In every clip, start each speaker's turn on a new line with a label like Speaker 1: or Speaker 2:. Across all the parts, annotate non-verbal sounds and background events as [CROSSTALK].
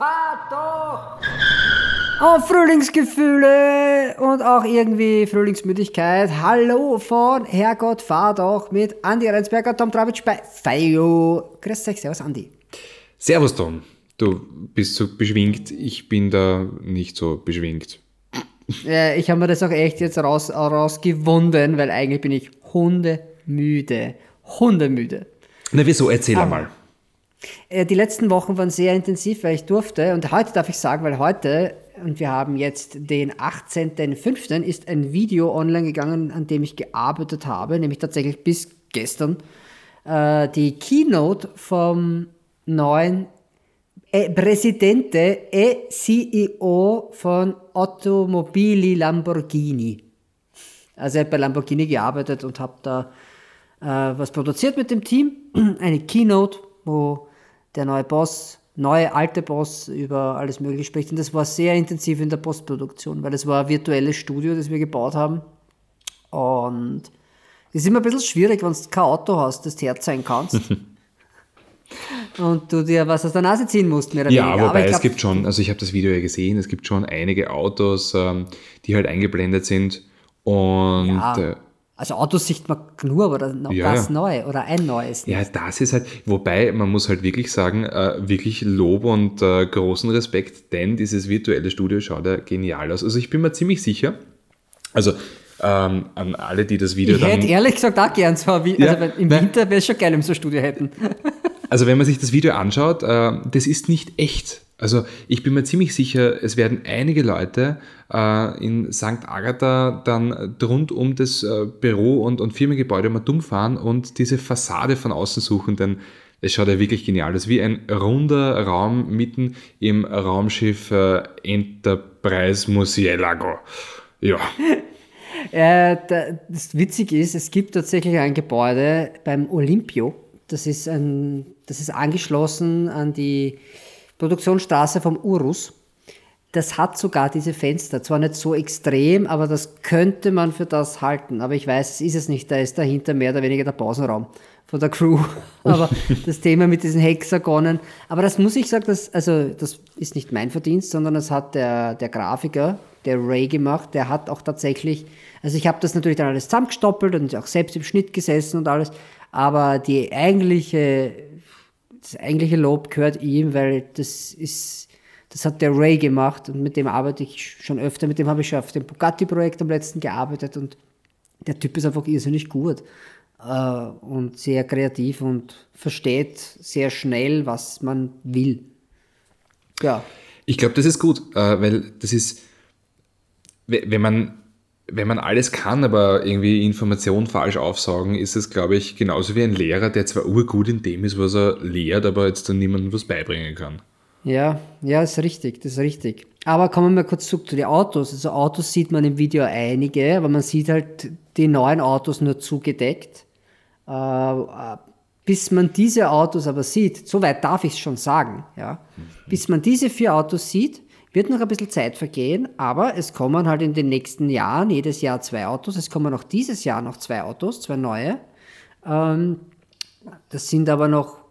Speaker 1: fahr doch! Oh, Frühlingsgefühle und auch irgendwie Frühlingsmüdigkeit. Hallo von Herrgott, fahr doch mit Andi Reinsberger, Tom Travitsch bei Feio. Grüß dich, servus Andi.
Speaker 2: Servus Tom, du bist so beschwingt, ich bin da nicht so beschwingt.
Speaker 1: Ja, ich habe mir das auch echt jetzt raus, rausgewunden, weil eigentlich bin ich hundemüde. Hundemüde.
Speaker 2: Na wieso, erzähl um, einmal.
Speaker 1: Äh, die letzten Wochen waren sehr intensiv, weil ich durfte. Und heute darf ich sagen, weil heute, und wir haben jetzt den 18.05., ist ein Video online gegangen, an dem ich gearbeitet habe, nämlich tatsächlich bis gestern, äh, die Keynote vom neuen äh, e CEO von Automobili Lamborghini. Also ich habe bei Lamborghini gearbeitet und habe da äh, was produziert mit dem Team. [CLEARS THROAT] Eine Keynote, wo der neue Boss, neue alte Boss über alles Mögliche spricht. Und das war sehr intensiv in der Postproduktion, weil es war ein virtuelles Studio, das wir gebaut haben. Und es ist immer ein bisschen schwierig, wenn du kein Auto hast, das du herzeigen kannst. [LAUGHS] und du dir was aus der Nase ziehen musst,
Speaker 2: mehr oder ja, weniger. Ja, wobei glaub, es gibt schon, also ich habe das Video ja gesehen, es gibt schon einige Autos, ähm, die halt eingeblendet sind und ja.
Speaker 1: Also Autos sieht man nur, aber das, ja, das neu oder ein neues.
Speaker 2: Ja, das ist halt, wobei man muss halt wirklich sagen, äh, wirklich Lob und äh, großen Respekt, denn dieses virtuelle Studio schaut ja genial aus. Also ich bin mir ziemlich sicher, also ähm, an alle, die das Video
Speaker 1: ich dann... Ich hätte ehrlich gesagt auch gern so, wie, ja, also im Winter wäre es schon geil, wenn wir so ein Studio hätten.
Speaker 2: also wenn man sich das Video anschaut, äh, das ist nicht echt. Also ich bin mir ziemlich sicher, es werden einige Leute äh, in St. Agatha dann rund um das äh, Büro und, und Firmengebäude mal dumm fahren und diese Fassade von außen suchen, denn es schaut ja wirklich genial aus. Wie ein runder Raum mitten im Raumschiff äh, Enterprise Musielago. Ja. [LAUGHS]
Speaker 1: Äh, das Witzige ist, es gibt tatsächlich ein Gebäude beim Olympio. Das ist, ein, das ist angeschlossen an die Produktionsstraße vom Urus. Das hat sogar diese Fenster. Zwar nicht so extrem, aber das könnte man für das halten. Aber ich weiß, es ist es nicht. Da ist dahinter mehr oder weniger der Pausenraum von der Crew. [LAUGHS] aber das Thema mit diesen Hexagonen. Aber das muss ich sagen, das, also, das ist nicht mein Verdienst, sondern das hat der, der Grafiker, der Ray gemacht. Der hat auch tatsächlich, also ich habe das natürlich dann alles zusammengestoppelt und auch selbst im Schnitt gesessen und alles. Aber die eigentliche das eigentliche Lob gehört ihm, weil das ist, das hat der Ray gemacht und mit dem arbeite ich schon öfter. Mit dem habe ich schon auf dem Bugatti-Projekt am letzten gearbeitet und der Typ ist einfach irrsinnig gut äh, und sehr kreativ und versteht sehr schnell, was man will.
Speaker 2: Ja. Ich glaube, das ist gut, äh, weil das ist, wenn man wenn man alles kann, aber irgendwie Informationen falsch aufsaugen, ist es, glaube ich, genauso wie ein Lehrer, der zwar urgut in dem ist, was er lehrt, aber jetzt dann niemandem was beibringen kann.
Speaker 1: Ja, ja, ist richtig, das ist richtig. Aber kommen wir mal kurz zurück zu den Autos. Also Autos sieht man im Video einige, aber man sieht halt die neuen Autos nur zugedeckt. Äh, bis man diese Autos aber sieht, soweit darf ich es schon sagen, ja, mhm. bis man diese vier Autos sieht, wird noch ein bisschen Zeit vergehen, aber es kommen halt in den nächsten Jahren jedes Jahr zwei Autos. Es kommen auch dieses Jahr noch zwei Autos, zwei neue. Ähm, das sind aber noch,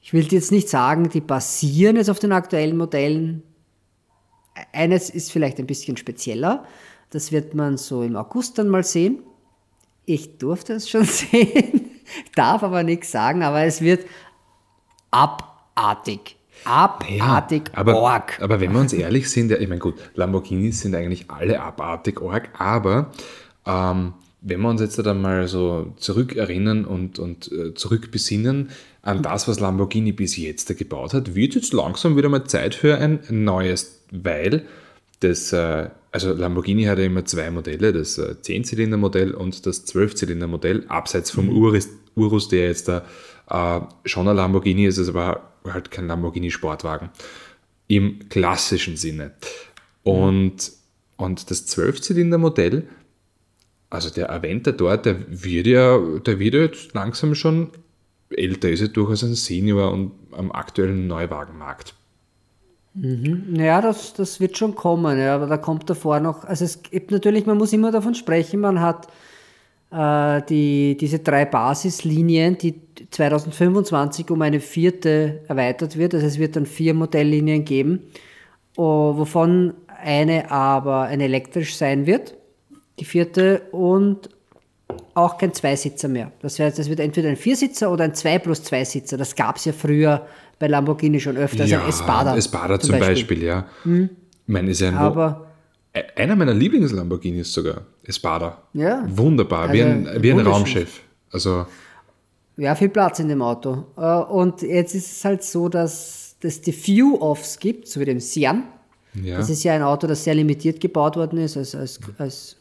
Speaker 1: ich will jetzt nicht sagen, die basieren jetzt auf den aktuellen Modellen. Eines ist vielleicht ein bisschen spezieller. Das wird man so im August dann mal sehen. Ich durfte es schon [LAUGHS] sehen, darf aber nichts sagen, aber es wird abartig abartig
Speaker 2: ja, aber, org. Aber wenn wir uns ehrlich sind, ich meine, gut, Lamborghinis sind eigentlich alle abartig org, aber ähm, wenn wir uns jetzt dann mal so zurückerinnern und, und äh, zurückbesinnen an das, was Lamborghini bis jetzt gebaut hat, wird jetzt langsam wieder mal Zeit für ein neues, weil das, äh, also Lamborghini hat ja immer zwei Modelle, das äh, 10-Zylinder-Modell und das 12-Zylinder-Modell, abseits vom mhm. Urus, Urus, der jetzt da äh, schon ein Lamborghini ist, ist aber halt kein Lamborghini Sportwagen. Im klassischen Sinne. Und, und das Zwölfzylinder-Modell, also der Aventador, der wird ja, der wird jetzt langsam schon älter, ist ja durchaus ein Senior und am aktuellen Neuwagenmarkt.
Speaker 1: Mhm. Ja, das, das wird schon kommen, ja, aber da kommt davor noch, also es gibt natürlich, man muss immer davon sprechen, man hat die, diese drei Basislinien, die 2025 um eine vierte erweitert wird. Also es wird dann vier Modelllinien geben, oh, wovon eine aber ein elektrisch sein wird, die vierte, und auch kein Zweisitzer mehr. Das heißt, es wird entweder ein Viersitzer oder ein Zwei plus Zweisitzer. Das gab es ja früher bei Lamborghini schon öfter.
Speaker 2: ja,
Speaker 1: also Espada.
Speaker 2: Espada zum Beispiel, ja. Hm. Ich meine, ist ja ein
Speaker 1: Aber
Speaker 2: einer meiner Lieblings-Lamborghinis sogar, Espada.
Speaker 1: Ja.
Speaker 2: Wunderbar, wie
Speaker 1: Also,
Speaker 2: ein, wie ein. Raumschiff. Also,
Speaker 1: Ja, viel Platz in dem Auto. Äh, Und jetzt ist es halt so, dass es die Few-Offs gibt, so wie dem Sian.
Speaker 2: ja.
Speaker 1: Das ist ja ein Auto, das sehr limitiert gebaut worden ist, als, als, als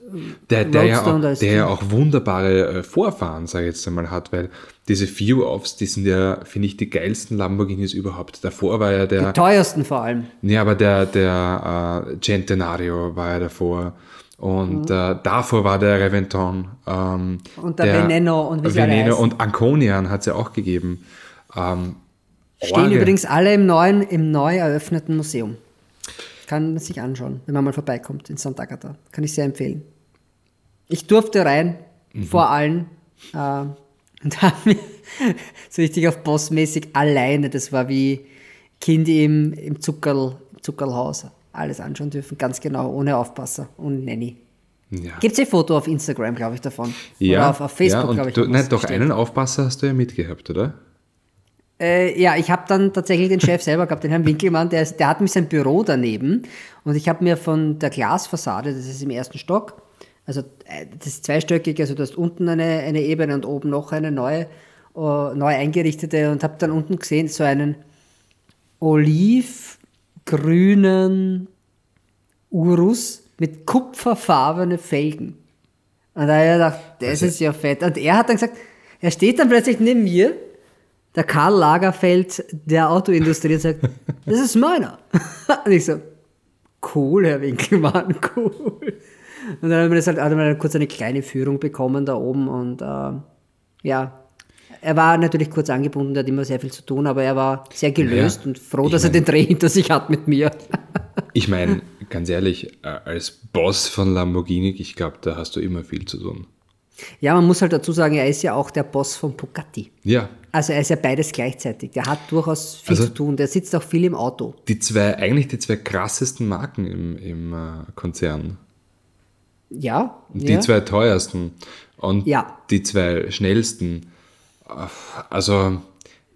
Speaker 2: Der, der, ja auch,
Speaker 1: als
Speaker 2: der ja auch wunderbare äh, Vorfahren, sage ich jetzt einmal, hat, weil diese View-Offs, die sind ja, finde ich, die geilsten Lamborghinis überhaupt. Davor war ja
Speaker 1: die
Speaker 2: der,
Speaker 1: teuersten vor allem.
Speaker 2: nee, aber der, der äh, Centenario war ja davor. Und äh, davor war der Reventon. Ähm,
Speaker 1: Mhm. Und der Veneno und wie
Speaker 2: Veneno und Anconian hat es ja auch gegeben. Ähm,
Speaker 1: Stehen
Speaker 2: Orgel.
Speaker 1: übrigens alle im neuen, im neu eröffneten Museum. Kann man sich anschauen, wenn man mal vorbeikommt in Sant'Agata. Kann ich sehr empfehlen. Ich durfte rein,
Speaker 2: Mhm.
Speaker 1: vor allen. Äh, [LAUGHS] und habe mir so richtig auf Bossmäßig alleine, das war wie Kind im, im Zuckerl, Zuckerlhaus, alles anschauen dürfen, ganz genau, ohne Aufpasser und Nanny.
Speaker 2: Ja.
Speaker 1: Gibt es ein Foto auf Instagram, glaube ich, davon?
Speaker 2: Ja,
Speaker 1: Oder auf, auf Facebook,
Speaker 2: ja,
Speaker 1: glaube ich.
Speaker 2: Du, nein, doch, einen Aufpasser hast du ja mitgehabt, oder?
Speaker 1: Äh, ja, ich habe dann tatsächlich den Chef selber gehabt, den Herrn Winkelmann, der, der hat mich sein Büro daneben und ich habe mir von der Glasfassade, das ist im ersten Stock, also äh, das ist zweistöckig, also du hast unten eine, eine Ebene und oben noch eine neue, äh, neu eingerichtete und habe dann unten gesehen so einen olivgrünen Urus mit kupferfarbene Felgen. Und da habe ich gedacht, das ist ja fett. Und er hat dann gesagt, er steht dann plötzlich neben mir, der Karl Lagerfeld der Autoindustrie und sagt, [LAUGHS] das ist meiner. [LAUGHS] Und ich so, cool, Herr Winkelmann, [LAUGHS] cool. Und dann haben wir das halt, hat kurz eine kleine Führung bekommen da oben und äh, ja, er war natürlich kurz angebunden, der hat immer sehr viel zu tun, aber er war sehr gelöst
Speaker 2: Ja,
Speaker 1: und froh, dass er
Speaker 2: mein-
Speaker 1: den Dreh hinter sich hat mit mir. [LAUGHS]
Speaker 2: Ich meine, ganz ehrlich, äh, als Boss von Lamborghini, ich glaube, da hast du immer viel zu tun.
Speaker 1: Ja, man muss halt dazu sagen, er ist ja auch der Boss von Bugatti.
Speaker 2: Ja,
Speaker 1: Also er ist ja beides gleichzeitig. Der hat durchaus viel
Speaker 2: Also-
Speaker 1: zu tun. Der sitzt auch viel im Auto.
Speaker 2: die zwei, eigentlich die zwei krassesten Marken im, im äh, Konzern.
Speaker 1: Ja.
Speaker 2: Die
Speaker 1: ja.
Speaker 2: zwei teuersten und
Speaker 1: Ja.
Speaker 2: die zwei schnellsten. Also,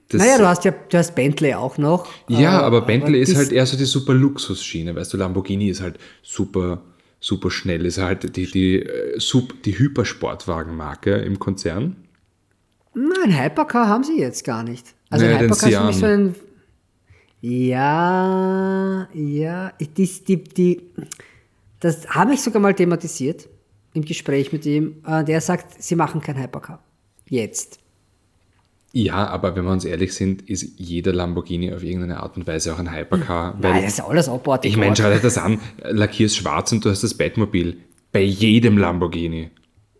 Speaker 2: das,
Speaker 1: Naja, du hast ja du hast Bentley auch noch.
Speaker 2: ja,
Speaker 1: äh,
Speaker 2: aber Bentley ist
Speaker 1: dies-
Speaker 2: halt eher so die super Luxusschiene, weißt du, Lamborghini ist halt super, super schnell, ist halt die, die, äh, Sup- die Hypersportwagenmarke im Konzern.
Speaker 1: Nein, Hypercar haben sie jetzt gar nicht. Also
Speaker 2: Naja,
Speaker 1: Hypercar ist für mich so ein. Ja, ja. Die, die, die, das habe ich sogar mal thematisiert im Gespräch mit ihm. Äh, Der sagt, sie machen kein Hypercar. Jetzt.
Speaker 2: Ja, aber wenn wir uns ehrlich sind, ist jeder Lamborghini auf irgendeine Art und Weise auch ein Hypercar. Weil
Speaker 1: Nein, das ist alles abartig.
Speaker 2: ich meine, schau dir das an, lackierst schwarz und du hast das Batmobil. Bei jedem Lamborghini.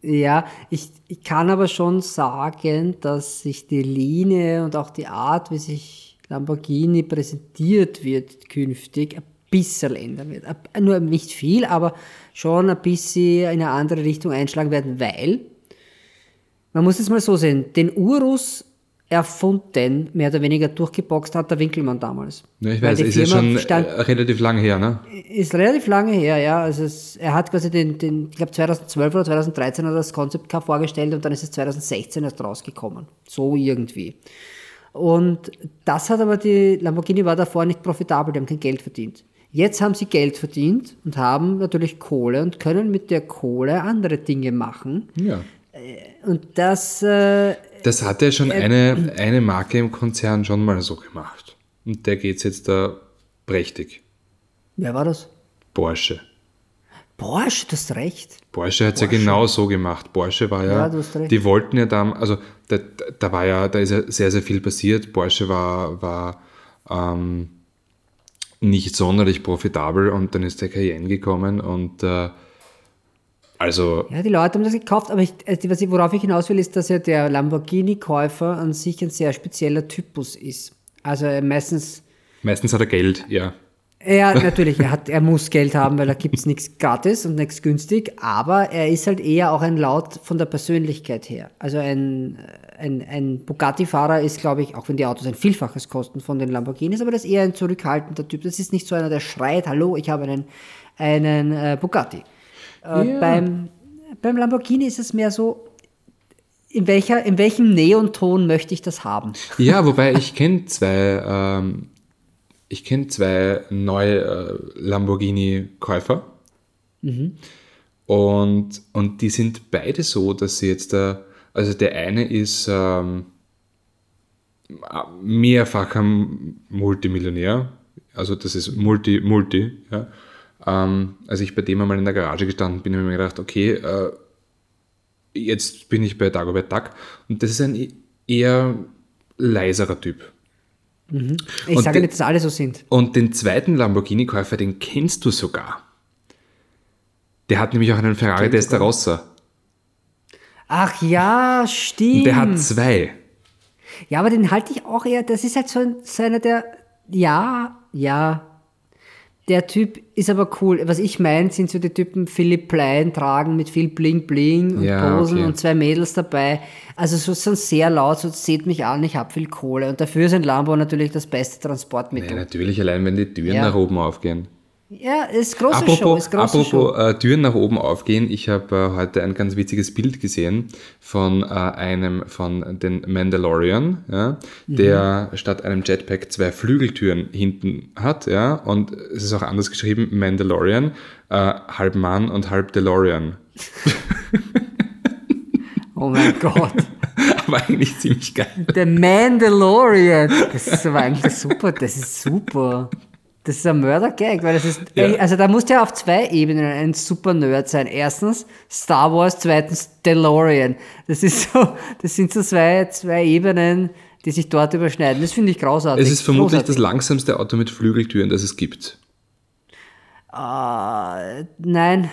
Speaker 1: Ja, ich, ich kann aber schon sagen, dass sich die Linie und auch die Art, wie sich Lamborghini präsentiert wird künftig, ein bisschen ändern wird. Nur nicht viel, aber schon ein bisschen in eine andere Richtung einschlagen werden, weil, man muss es mal so sehen, den Urus erfunden, mehr oder weniger durchgeboxt hat der Winkelmann damals.
Speaker 2: Ja, ich weiß, ist ja schon
Speaker 1: stand-
Speaker 2: äh, relativ lang her, ne?
Speaker 1: ist relativ lange her, ja. Also es, er hat quasi den, den ich glaube 2012 oder 2013 hat er das Concept Car vorgestellt und dann ist es 2016 erst rausgekommen. So irgendwie. Und das hat aber die Lamborghini war davor nicht profitabel, die haben kein Geld verdient. Jetzt haben sie Geld verdient und haben natürlich Kohle und können mit der Kohle andere Dinge machen.
Speaker 2: Ja.
Speaker 1: Und das, äh,
Speaker 2: Das hat ja schon eine, eine Marke im Konzern schon mal so gemacht. Und der geht's jetzt da prächtig.
Speaker 1: wer war das?
Speaker 2: Porsche.
Speaker 1: Porsche, du hast recht.
Speaker 2: Porsche hat es ja genau so gemacht. Porsche war ja,
Speaker 1: Ja, du hast recht.
Speaker 2: die wollten ja da, also da, da war ja, da ist ja sehr, sehr viel passiert. Porsche war, war ähm, nicht sonderlich profitabel und dann ist der Cayenne gekommen und äh, also
Speaker 1: Ja, die Leute haben das gekauft, aber ich, also worauf ich hinaus will, ist, dass ja der Lamborghini-Käufer an sich ein sehr spezieller Typus ist. Also äh, meistens,
Speaker 2: meistens hat er Geld, ja.
Speaker 1: Ja, [LAUGHS] natürlich, er, hat, er muss Geld haben, weil da gibt es nichts gratis und nichts günstig, aber er ist halt eher auch ein Laut von der Persönlichkeit her. Also ein, ein, ein Bugatti-Fahrer ist, glaube ich, auch wenn die Autos ein Vielfaches kosten von den Lamborghinis, aber das ist eher ein zurückhaltender Typ. Das ist nicht so einer, der schreit, hallo, ich habe einen, einen äh, Bugatti. Äh,
Speaker 2: Ja.
Speaker 1: beim, beim Lamborghini ist es mehr so, in, welcher, in welchem Neonton möchte ich das haben?
Speaker 2: Ja, wobei ich kenne zwei, ähm, ich kenne zwei neue äh, Lamborghini-Käufer. Und, und die sind beide so, dass sie jetzt da, also der eine ist ähm, mehrfacher Multimillionär, also das ist Multi, Multi, ja. Ähm, als ich bei dem einmal in der Garage gestanden bin, habe ich mir gedacht, okay, äh, jetzt bin ich bei Dagobert Duck und das ist ein e- eher leiserer Typ.
Speaker 1: Ich
Speaker 2: Und
Speaker 1: sage
Speaker 2: de-
Speaker 1: nicht, dass alle so sind.
Speaker 2: Und den zweiten Lamborghini-Käufer, den kennst du sogar. Der hat nämlich auch einen Ferrari Testarossa.
Speaker 1: Ach ja, stimmt.
Speaker 2: Und der hat zwei.
Speaker 1: Ja, aber den halte ich auch eher, das ist halt so, ein, so einer der, ja, ja, der Typ ist aber cool. Was ich meine, sind so die Typen Philipp Plein tragen mit viel Bling Bling und
Speaker 2: Ja,
Speaker 1: Posen
Speaker 2: okay.
Speaker 1: und zwei Mädels dabei. Also so, so sehr laut, so seht mich an, ich hab viel Kohle. Und dafür ist ein Lambo natürlich das beste
Speaker 2: Ja,
Speaker 1: Transportmittel.
Speaker 2: natürlich, allein wenn die Türen
Speaker 1: Ja.
Speaker 2: nach oben aufgehen.
Speaker 1: Ja, ist große Show,
Speaker 2: Apropos,
Speaker 1: ist große Show.
Speaker 2: apropos äh, Türen nach oben aufgehen, ich habe äh, heute ein ganz witziges Bild gesehen von äh, einem von den Mandalorian, ja,
Speaker 1: Mhm.
Speaker 2: der statt einem Jetpack zwei Flügeltüren hinten hat, ja, und es ist auch anders geschrieben, Mandalorian, äh, halb Mann und halb DeLorean. [LAUGHS]
Speaker 1: Oh mein Gott. [LAUGHS]
Speaker 2: Aber eigentlich ziemlich geil.
Speaker 1: Der Mandalorian. Das ist aber eigentlich super. Das ist super. Das ist ein Mörder-Gag, weil das ist, [LAUGHS]
Speaker 2: Ja.
Speaker 1: also da musst du ja auf zwei Ebenen ein super Nerd sein. Erstens Star Wars, zweitens DeLorean. Das ist so, das sind so zwei, zwei Ebenen, die sich dort überschneiden. Das finde ich großartig.
Speaker 2: Es ist vermutlich das
Speaker 1: Großartig.
Speaker 2: langsamste Auto mit Flügeltüren, das es gibt.
Speaker 1: Äh, nein,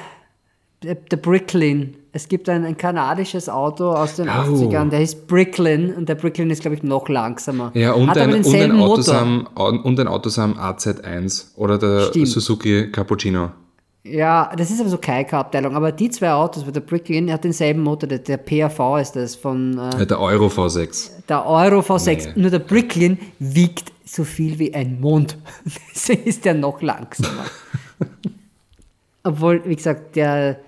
Speaker 1: der, der Bricklin. Es gibt ein, ein kanadisches Auto aus den
Speaker 2: Oh.
Speaker 1: 80ern, der heißt Bricklin und der Bricklin ist, glaube ich, noch langsamer.
Speaker 2: Ja, und
Speaker 1: Hat
Speaker 2: ein, und, ein. Autosam, und ein Autosam AZ1 oder der
Speaker 1: Stimmt.
Speaker 2: Suzuki Cappuccino.
Speaker 1: Ja, das ist aber so Kaika-Abteilung. Aber die zwei Autos, weil der Bricklin hat denselben Motor, der, der PAV ist das von äh,
Speaker 2: Ja, Der Euro V6.
Speaker 1: der Euro V6.
Speaker 2: Nee.
Speaker 1: Nur der Bricklin wiegt so viel wie ein Mond. [LAUGHS] Deswegen ist der noch langsamer. [LAUGHS] Obwohl, wie gesagt, der,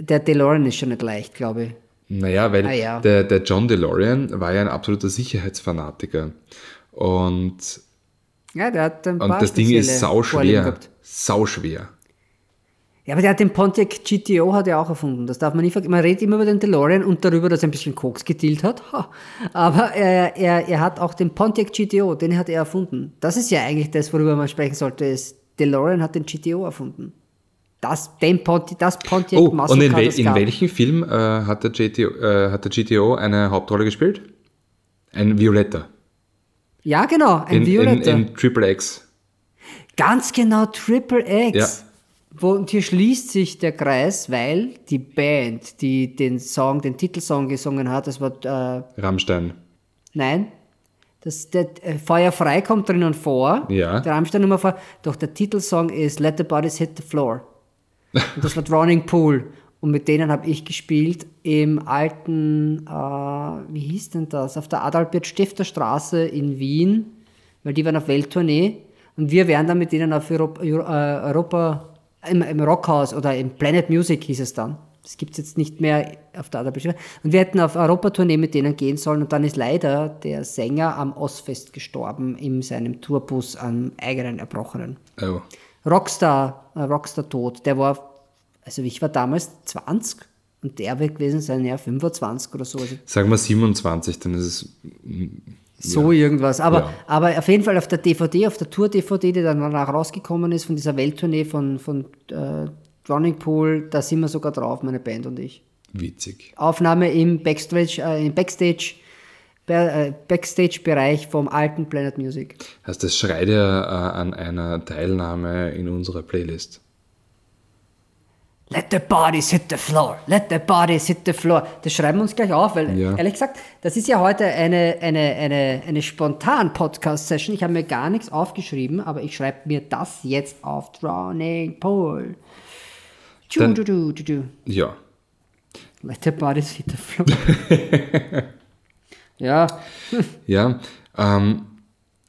Speaker 1: der DeLorean ist schon nicht leicht, glaube ich.
Speaker 2: Naja, weil
Speaker 1: Ah, ja.
Speaker 2: der, der John DeLorean war ja ein absoluter Sicherheitsfanatiker. Und,
Speaker 1: Ja, der hat ein
Speaker 2: und
Speaker 1: paar
Speaker 2: das Ding ist sauschwer. Sauschwer.
Speaker 1: Ja, aber der hat den Pontiac GTO hat er auch erfunden. Das darf man nicht vergessen. Man redet immer über den DeLorean und darüber, dass er ein bisschen Koks gedealt hat. Ha. Aber er, er, er hat auch den Pontiac GTO, den hat er erfunden. Das ist ja eigentlich das, worüber man sprechen sollte. Ist, DeLorean hat den GTO erfunden. Das, den Ponti, das Pontiac
Speaker 2: Oh,
Speaker 1: Muscle
Speaker 2: und in, wel in welchem Film äh, hat, der GTO, äh, hat der GTO eine Hauptrolle gespielt? Ein Violetter.
Speaker 1: Ja, genau, ein
Speaker 2: In, in,
Speaker 1: Violetter.
Speaker 2: in Triple X.
Speaker 1: Ganz genau, Triple X.
Speaker 2: Ja.
Speaker 1: Wo, und hier schließt sich der Kreis, weil die Band, die den Song, den Titelsong gesungen hat, das war äh,
Speaker 2: Rammstein.
Speaker 1: Nein. Das, der, äh, Feuer frei kommt drinnen vor.
Speaker 2: Ja.
Speaker 1: Der Rammstein Nummer vor. Doch der Titelsong ist Let the Bodies Hit the Floor. Und das war Drowning Pool. Und mit denen habe ich gespielt im alten, äh, wie hieß denn das? Auf der Adalbert Stifter Straße in Wien, weil die waren auf Welttournee. Und wir wären dann mit denen auf Europa, Euro- äh, Europa im, im Rockhaus oder im Planet Music hieß es dann. Das gibt es jetzt nicht mehr auf der Adalbert Stifter. Und wir hätten auf Europatournee mit denen gehen sollen. Und dann ist leider der Sänger am Ostfest gestorben in seinem Tourbus am eigenen Erbrochenen.
Speaker 2: Oh.
Speaker 1: Rockstar, äh, Rockstar tot. Der war, also ich war damals 20 und der wird gewesen sein, ja, 25 oder so. Also
Speaker 2: Sagen wir 27, dann ist es.
Speaker 1: so irgendwas. Aber,
Speaker 2: Ja.
Speaker 1: aber auf jeden Fall auf der DVD, auf der Tour-DVD, die dann danach rausgekommen ist, von dieser Welttournee von, von äh, Drowning Pool, da sind wir sogar drauf, meine Band und ich.
Speaker 2: Witzig.
Speaker 1: Aufnahme im Backstage, äh, im Backstage, Backstage-Bereich vom alten Planet Music.
Speaker 2: Heißt, das schreit ja äh, an einer Teilnahme in unserer Playlist.
Speaker 1: Let the bodies hit the floor. Let the bodies hit the floor. Das schreiben wir uns gleich auf, weil
Speaker 2: Ja.
Speaker 1: ehrlich gesagt, das ist ja heute eine, eine, eine, eine spontan Podcast-Session. Ich habe mir gar nichts aufgeschrieben, aber ich schreibe mir das jetzt auf. Drowning Pool. Du,
Speaker 2: Dann-
Speaker 1: du, du, du, du.
Speaker 2: Ja.
Speaker 1: Let the bodies hit the floor. [LAUGHS] ja, [LAUGHS]
Speaker 2: Ja. Ähm,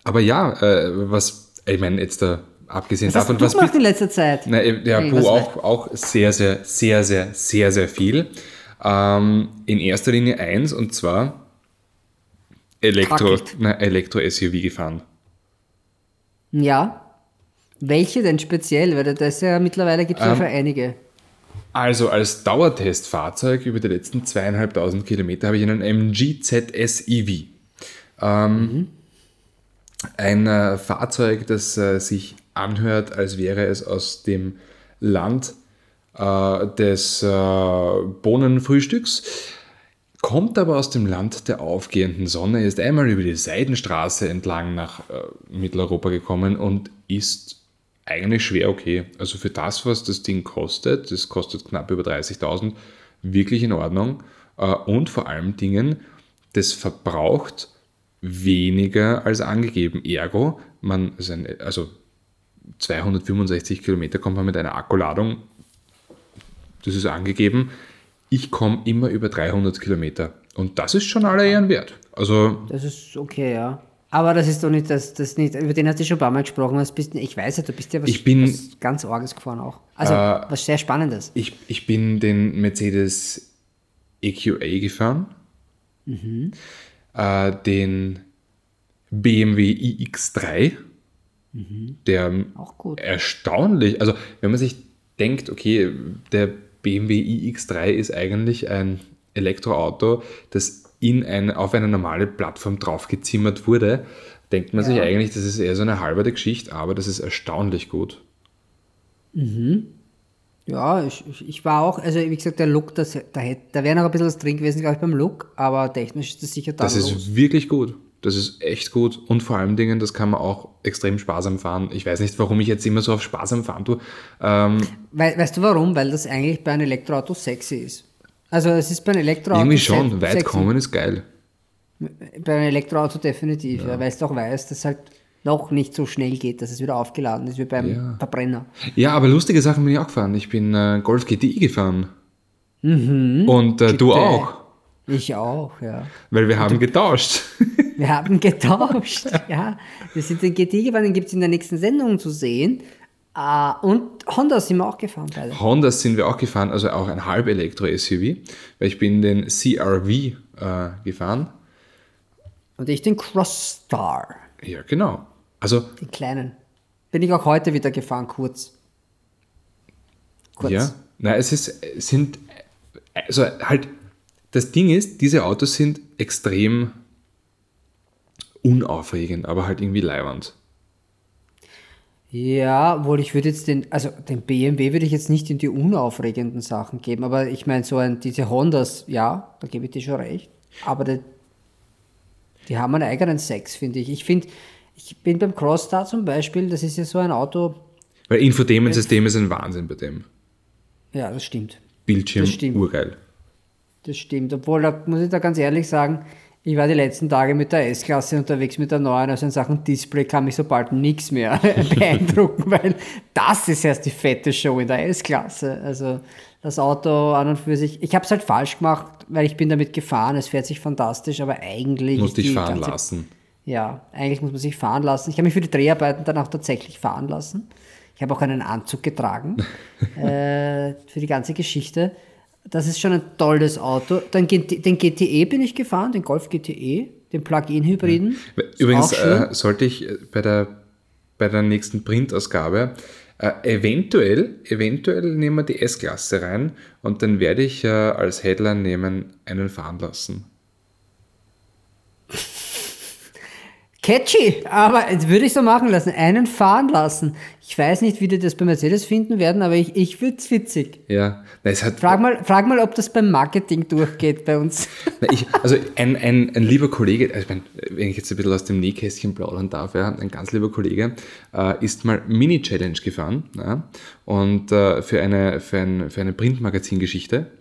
Speaker 2: aber ja, äh, was, ich meine, jetzt da, abgesehen
Speaker 1: was hast
Speaker 2: davon,
Speaker 1: du
Speaker 2: was
Speaker 1: gemacht in letzter Zeit?
Speaker 2: Na, ja,
Speaker 1: Hey,
Speaker 2: puh, auch, auch sehr, sehr, sehr, sehr, sehr, sehr viel. Ähm, in erster Linie eins und zwar Elektro, na, Elektro-SUV gefahren.
Speaker 1: Ja. Welche denn speziell? Weil das ja mittlerweile gibt es ja
Speaker 2: Ähm,
Speaker 1: schon einige.
Speaker 2: Also als Dauertestfahrzeug über die letzten zweieinhalbtausend Kilometer habe ich einen MG ZSEV. Ähm, Ein äh, Fahrzeug, das äh, sich anhört, als wäre es aus dem Land äh, des äh, Bohnenfrühstücks, kommt aber aus dem Land der aufgehenden Sonne, ist einmal über die Seidenstraße entlang nach äh, Mitteleuropa gekommen und ist eigentlich schwer okay. Also für das, was das Ding kostet, das kostet knapp über 30.000, wirklich in Ordnung. Äh, Und vor allem Dingen, das verbraucht weniger als angegeben. Ergo, man, also, ein, also 265 Kilometer kommt man mit einer Akkuladung, das ist angegeben. Ich komme immer über 300 Kilometer. Und das ist schon aller Ehren wert. Also
Speaker 1: Das ist okay, ja. Aber das ist doch nicht, das, das nicht, über den hast du schon ein paar Mal gesprochen. Was bist, ich weiß ja, du bist ja was,
Speaker 2: Ich bin-
Speaker 1: was ganz Orges gefahren auch. Also,
Speaker 2: Äh,
Speaker 1: was sehr Spannendes.
Speaker 2: Ich, ich bin den Mercedes EQA gefahren, äh, den BMW iX3, der
Speaker 1: Auch gut.
Speaker 2: erstaunlich, also wenn man sich denkt, okay, der BMW iX3 ist eigentlich ein Elektroauto, das in ein, auf eine normale Plattform draufgezimmert wurde, denkt man sich
Speaker 1: Ja.
Speaker 2: eigentlich, das ist eher so eine halberte Geschichte, aber das ist erstaunlich gut.
Speaker 1: Ja, ich, ich- war auch, also wie gesagt, der Look, das, da, hätte, da wäre noch ein bisschen was drin gewesen, glaube ich, beim Look, aber technisch ist das sicher
Speaker 2: Das
Speaker 1: tadellos.
Speaker 2: ist wirklich gut. Das ist echt gut. Und vor allem Dingen, das kann man auch extrem sparsam fahren. Ich weiß nicht, warum ich jetzt immer so auf sparsam fahren tue. Ähm,
Speaker 1: Weil, weißt du warum? Weil das eigentlich bei einem Elektroauto sexy ist. Also es ist bei einem Elektroauto
Speaker 2: irgendwie schon. Weit
Speaker 1: sexy.
Speaker 2: kommen ist geil.
Speaker 1: Bei einem Elektroauto definitiv, ja. weil du auch weißt, dass es halt noch nicht so schnell geht, dass es wieder aufgeladen ist wie beim
Speaker 2: Ja.
Speaker 1: Verbrenner.
Speaker 2: Ja, aber lustige Sachen bin ich auch gefahren. Ich bin äh, Golf GTI gefahren.
Speaker 1: Mhm.
Speaker 2: Und äh, du auch.
Speaker 1: Ich auch, ja.
Speaker 2: Weil wir haben getauscht.
Speaker 1: Wir haben getauscht, [LAUGHS] ja. Wir sind den GT gefahren, den gibt es in der nächsten Sendung zu sehen. Ah, und Honda sind wir auch gefahren beide.
Speaker 2: Hondas sind wir auch gefahren, also auch ein Halb-Elektro-SUV. Weil ich bin den CRV äh, gefahren.
Speaker 1: Und ich den Crossstar,
Speaker 2: Ja, genau. Also,
Speaker 1: den kleinen. Bin ich auch heute wieder gefahren, kurz. Kurz.
Speaker 2: Ja, na, es ist, sind, also halt, das Ding ist, diese Autos sind extrem unaufregend, aber halt irgendwie leiwand.
Speaker 1: Ja, wohl ich würde jetzt den, also den BMW würde ich jetzt nicht in die unaufregenden Sachen geben, aber ich meine, so ein, diese Hondas, ja, da gebe ich dir schon recht. Aber die, die haben einen eigenen Sex, finde ich. Ich finde, ich bin beim Crossstar zum Beispiel, das ist ja so ein Auto,
Speaker 2: Weil Infotainment-System ist ein Wahnsinn bei dem.
Speaker 1: ja, das stimmt.
Speaker 2: Bildschirm,
Speaker 1: Das stimmt.
Speaker 2: urgeil.
Speaker 1: Das stimmt. Obwohl, da muss ich da ganz ehrlich sagen, ich war die letzten Tage mit der S-Klasse unterwegs mit der neuen, also in Sachen Display kann mich so bald nichts mehr [LAUGHS] beeindrucken, weil das ist erst die fette Show in der S-Klasse. Also das Auto an und für sich, ich habe es halt falsch gemacht, weil ich bin damit gefahren, es fährt sich fantastisch, aber eigentlich...
Speaker 2: Muss dich fahren
Speaker 1: ganze-
Speaker 2: lassen.
Speaker 1: Ja, eigentlich muss man sich fahren lassen. Ich habe mich für die Dreharbeiten dann auch tatsächlich fahren lassen. Ich habe auch einen Anzug getragen [LAUGHS] äh, für die ganze Geschichte. Das ist schon ein tolles Auto. Dann GT den GTE bin ich gefahren, den Golf GTE, den Plug-in-Hybriden.
Speaker 2: Übrigens äh, sollte ich äh, bei der, bei der nächsten Printausgabe äh, eventuell, eventuell nehmen wir die S-Klasse rein und dann werde ich äh, als Headline nehmen, einen fahren lassen.
Speaker 1: Catchy, aber jetzt würde ich so machen lassen, einen fahren lassen. Ich weiß nicht, wie die das bei Mercedes finden werden, aber ich, ich finde es witzig.
Speaker 2: Ja, Na, es hat,
Speaker 1: Frag mal, frag mal, ob das beim Marketing durchgeht bei uns. [LAUGHS]
Speaker 2: Na, ich, also ein, ein, ein lieber Kollege, also ich mein, wenn ich jetzt ein bisschen aus dem Nähkästchen plaudern darf, ja, ein ganz lieber Kollege äh, ist mal Mini-Challenge gefahren ja, und äh, für, eine, für, ein, für eine Printmagazin-Geschichte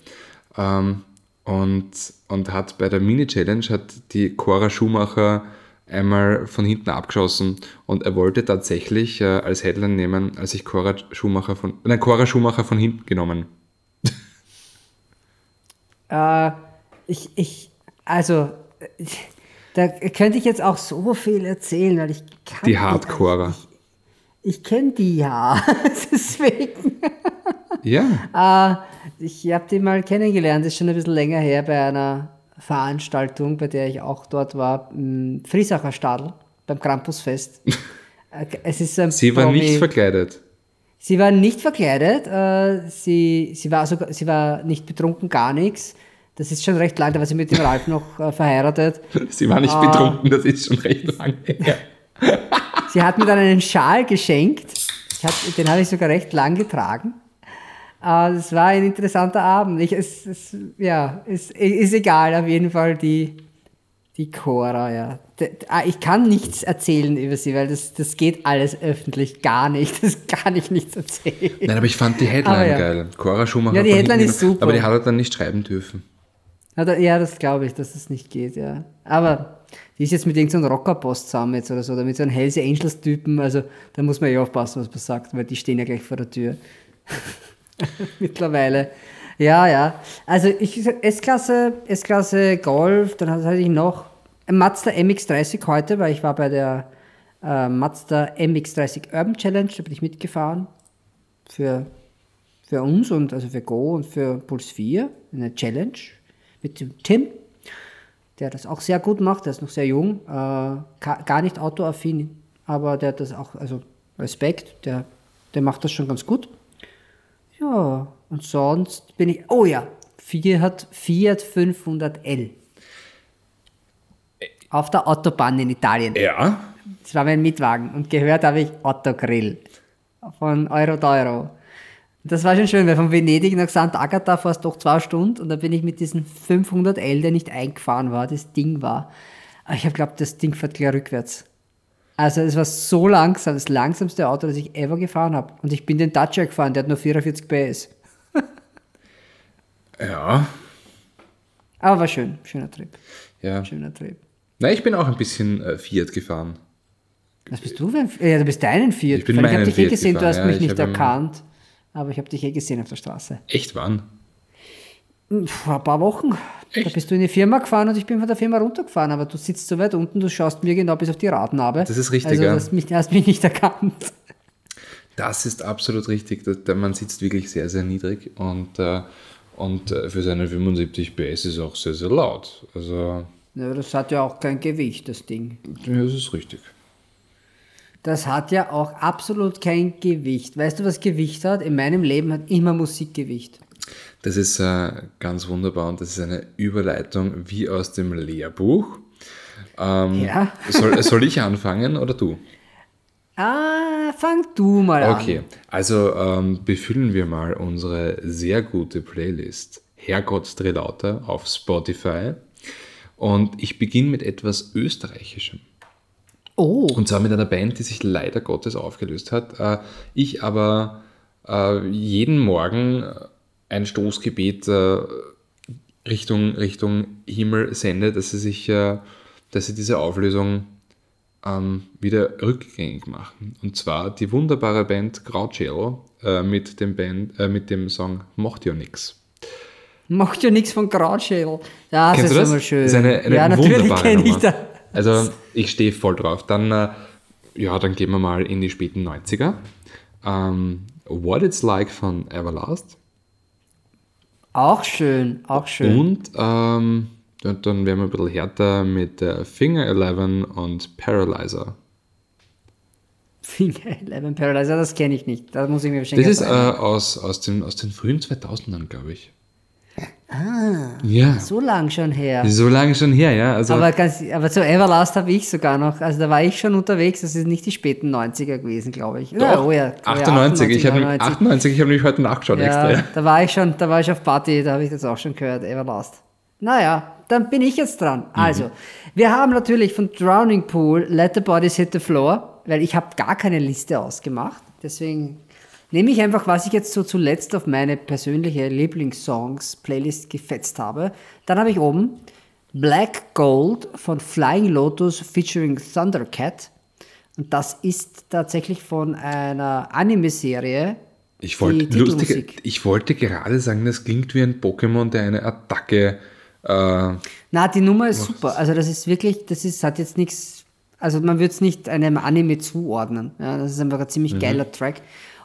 Speaker 2: ähm, und, und hat bei der Mini-Challenge hat die Cora Schumacher einmal von hinten abgeschossen und er wollte tatsächlich äh, als Headline nehmen, als ich Cora Schumacher von, nein, Cora Schumacher von hinten genommen. [LAUGHS]
Speaker 1: Äh, ich, ich, also, da könnte ich jetzt auch so viel erzählen, weil ich kann.
Speaker 2: Die Hardcorer.
Speaker 1: Ich, ich kenne die ja, [LAUGHS] deswegen.
Speaker 2: Ja. [LAUGHS]
Speaker 1: Äh, ich habe die mal kennengelernt, das ist schon ein bisschen länger her bei einer Veranstaltung, bei der ich auch dort war, im Friesacher Stadel, beim Krampusfest. Äh, [LAUGHS] es ist ein
Speaker 2: Sie war
Speaker 1: Promi-
Speaker 2: nicht verkleidet.
Speaker 1: Sie war nicht verkleidet, äh, sie, sie, war sogar, sie war nicht betrunken, gar nichts. Das ist schon recht lang, da war sie mit dem Ralf noch äh, verheiratet. [LAUGHS]
Speaker 2: Sie war nicht
Speaker 1: Ah.
Speaker 2: betrunken, das ist schon recht lange her. [LAUGHS]
Speaker 1: Sie hat mir dann einen Schal geschenkt. Hab, den habe ich sogar recht lang getragen. Äh, Das war ein interessanter Abend. Ich, es, es, ja, es ist egal, auf jeden Fall die, die Cora, ja. Ah, Ich kann nichts erzählen über sie, weil das, das geht alles öffentlich gar nicht. Das kann ich nicht erzählen.
Speaker 2: Nein, aber ich fand die Headline
Speaker 1: Aber ja.
Speaker 2: geil. Cora Schumacher.
Speaker 1: Ja, die Headline ist super.
Speaker 2: Aber die hat er dann nicht schreiben dürfen.
Speaker 1: Ja, da- Ja, das glaube ich, dass es nicht geht, ja. Aber die ist jetzt mit irgendeinem so Rockerpost zusammen jetzt oder so, oder mit so einem Hells Angels-Typen, also da muss man ja aufpassen, was man sagt, weil die stehen ja gleich vor der Tür. [LAUGHS] Mittlerweile. Ja, ja. Also ich S-Klasse, S-Klasse Golf, dann hatte ich noch Mazda MX-30 heute, weil ich war bei der äh, Mazda MX-30 Urban Challenge, da bin ich mitgefahren für, für uns und also für Go und für Puls 4, eine Challenge mit dem Tim, der das auch sehr gut macht, der ist noch sehr jung, äh, gar nicht autoaffin, aber der hat das auch, also Respekt, der, der macht das schon ganz gut. Ja, und sonst bin ich, oh ja, Fiat, Fiat 500L. Auf der Autobahn in Italien.
Speaker 2: Ja.
Speaker 1: Das war mein Mietwagen und gehört habe ich Otto Grill von Euro Euro. Das war schon schön, weil von Venedig nach St. Agatha fast doch zwei Stunden und da bin ich mit diesem 500L, der nicht eingefahren war, das Ding war. Aber Ich habe glaubt, das Ding fährt gleich rückwärts. Also es war so langsam, das langsamste Auto, das ich ever gefahren habe. Und ich bin den Dacia gefahren, der hat nur 44 PS. [LAUGHS]
Speaker 2: Ja.
Speaker 1: Aber war schön, schöner Trip,
Speaker 2: Ja.
Speaker 1: schöner Trip.
Speaker 2: Na, ich bin auch ein bisschen äh, Fiat gefahren.
Speaker 1: Was bist du? für ein- Ja, du bist deinen Fiat.
Speaker 2: Ich bin
Speaker 1: ich habe dich eh gesehen, du
Speaker 2: gefahren,
Speaker 1: hast
Speaker 2: ja,
Speaker 1: mich
Speaker 2: ich
Speaker 1: nicht erkannt. Aber ich habe dich eh gesehen auf der Straße.
Speaker 2: Echt wann?
Speaker 1: Vor ein paar Wochen. Da
Speaker 2: Echt?
Speaker 1: bist du in die Firma gefahren und ich bin von der Firma runtergefahren. Aber du sitzt so weit unten, du schaust mir genau bis auf die Radnabe.
Speaker 2: Das ist richtig,
Speaker 1: also,
Speaker 2: ja.
Speaker 1: Du hast mich, hast mich nicht erkannt.
Speaker 2: Das ist absolut richtig. Da- da- Man sitzt wirklich sehr, sehr niedrig und, äh, und äh, für seine 75 PS ist auch sehr, sehr laut. Also,
Speaker 1: Ja, das hat ja auch kein Gewicht, das Ding.
Speaker 2: ja, das ist richtig.
Speaker 1: Das hat ja auch absolut kein Gewicht. Weißt du, was Gewicht hat? In meinem Leben hat immer Musik Gewicht.
Speaker 2: Das ist äh, ganz wunderbar und das ist eine Überleitung wie aus dem Lehrbuch. Ähm,
Speaker 1: Ja. [LAUGHS]
Speaker 2: soll, soll ich anfangen oder du?
Speaker 1: Ah, fang du mal an.
Speaker 2: Okay, also ähm, befüllen wir mal unsere sehr gute Playlist Herrgott Drehlauter auf Spotify. Und ich beginne mit etwas Österreichischem.
Speaker 1: Oh,
Speaker 2: Und zwar mit einer Band, die sich leider Gottes aufgelöst hat. Äh, ich aber äh, jeden Morgen ein Stoßgebet äh, Richtung, Richtung Himmel sende, dass sie sich, äh, dass sie diese Auflösung ähm, wieder rückgängig machen. Und zwar die wunderbare Band Graucello äh, mit, dem Band, äh, mit dem Song Mocht ja nix.
Speaker 1: macht ja nichts von Krautschädel. Ja, das
Speaker 2: Kennst
Speaker 1: ist
Speaker 2: das?
Speaker 1: immer schön.
Speaker 2: Das ist eine, eine
Speaker 1: ja, natürlich kenne ich das.
Speaker 2: Also ich stehe voll drauf. Dann, äh, ja, dann gehen wir mal in die späten 90er. Ähm, What It's Like von Everlast.
Speaker 1: Auch schön, auch schön.
Speaker 2: Und ähm, dann, dann werden wir ein bisschen härter mit äh, Finger 11 und Paralyzer.
Speaker 1: Finger 11 Paradise, das kenne ich nicht. Da muss ich mir wahrscheinlich
Speaker 2: Das ist äh, aus, aus, den, aus den frühen 2000ern, glaube ich. Ja,
Speaker 1: So lang schon her.
Speaker 2: so lange schon her, ja. Also,
Speaker 1: Aber, ganz, aber zu Everlast habe ich sogar noch, also da war ich schon unterwegs, das ist nicht die späten 90er gewesen, glaube ich. Ja,
Speaker 2: doch,
Speaker 1: oh ja, oh ja,
Speaker 2: 98, ich habe
Speaker 1: 99.
Speaker 2: 98, ich habe nämlich heute nachgeschaut extra.
Speaker 1: Ja,
Speaker 2: Ja.
Speaker 1: da war ich schon, da war ich auf Party, da habe ich das auch schon gehört, Everlast. Naja, dann bin ich jetzt dran. Also, wir haben natürlich von Drowning Pool Let the Bodies Hit the Floor, weil ich habe gar keine Liste ausgemacht. Deswegen nehme ich einfach, was ich jetzt so zuletzt auf meine persönliche Lieblingssongs-Playlist gefetzt habe. Dann habe ich oben Black Gold von Flying Lotus featuring Thundercat. Und das ist tatsächlich von einer Anime-Serie.
Speaker 2: Ich wollte,
Speaker 1: Die
Speaker 2: lustig,
Speaker 1: Titelmusik.
Speaker 2: ich wollte gerade sagen, das klingt wie ein Pokémon, der eine Attacke. Äh,
Speaker 1: Na, die Nummer ist super. Also das ist wirklich, das ist, hat jetzt nichts, also man würde es nicht einem Anime zuordnen. Ja, das ist einfach ein ziemlich geiler Track.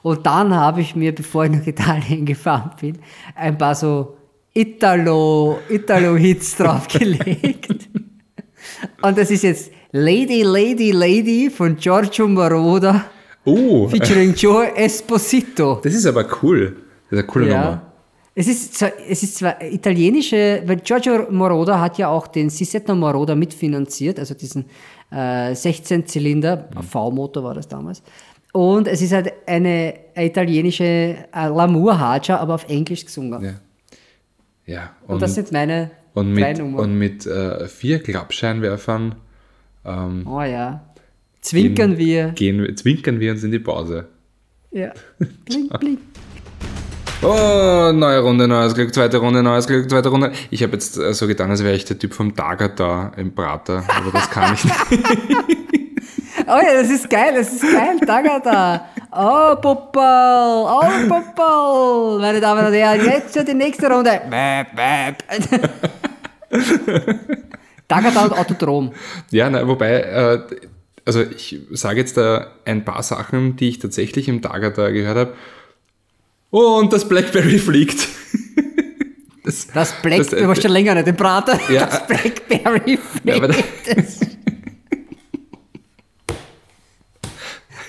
Speaker 1: Und dann habe ich mir, bevor ich nach Italien [LAUGHS] gefahren bin, ein paar so Italo, Italo-Hits [LAUGHS] draufgelegt. Und das ist jetzt Lady, Lady, Lady von Giorgio Moroder
Speaker 2: oh,
Speaker 1: featuring Joe Esposito.
Speaker 2: das ist aber cool. Das ist eine coole Nummer.
Speaker 1: Es ist, zwar, es ist zwar italienische, weil Giorgio Moroder hat ja auch den Sisetto Moroder mitfinanziert, also diesen äh, 16-Zylinder, V-Motor war das damals. Und es ist halt eine italienische äh, L'amour Haja, aber auf Englisch gesungen.
Speaker 2: Ja. ja.
Speaker 1: Und, das sind meine
Speaker 2: und
Speaker 1: drei
Speaker 2: mit,
Speaker 1: Nummern.
Speaker 2: und mit äh, vier Klappscheinwerfern
Speaker 1: oh ja. Zwinkern wir.
Speaker 2: gehen, zwinkern wir uns in die Pause.
Speaker 1: Ja. [LAUGHS] Blink, blink.
Speaker 2: Oh, neue Runde, neues Glück, zweite Runde, neues Glück, zweite Runde. Ich habe jetzt äh, so getan, als wäre ich der Typ vom Tagata im Prater, aber das kann ich [LAUGHS] nicht. [LAUGHS]
Speaker 1: Oh ja, das ist geil, das ist geil, Tagada. Oh, Puppel, oh, Puppel. Meine Damen und Herren, jetzt für die nächste Runde. Bäp, bäp. Tagada [LAUGHS] und Autodrom.
Speaker 2: Ja, na, wobei, äh, also ich sage jetzt da ein paar Sachen, die ich tatsächlich im Tagata gehört habe. Und das Blackberry fliegt. [LAUGHS] Das,
Speaker 1: Das Black,
Speaker 2: das, äh,
Speaker 1: du warst schon länger nicht im Prater.
Speaker 2: Ja.
Speaker 1: Das Blackberry
Speaker 2: Ja, aber da-
Speaker 1: das,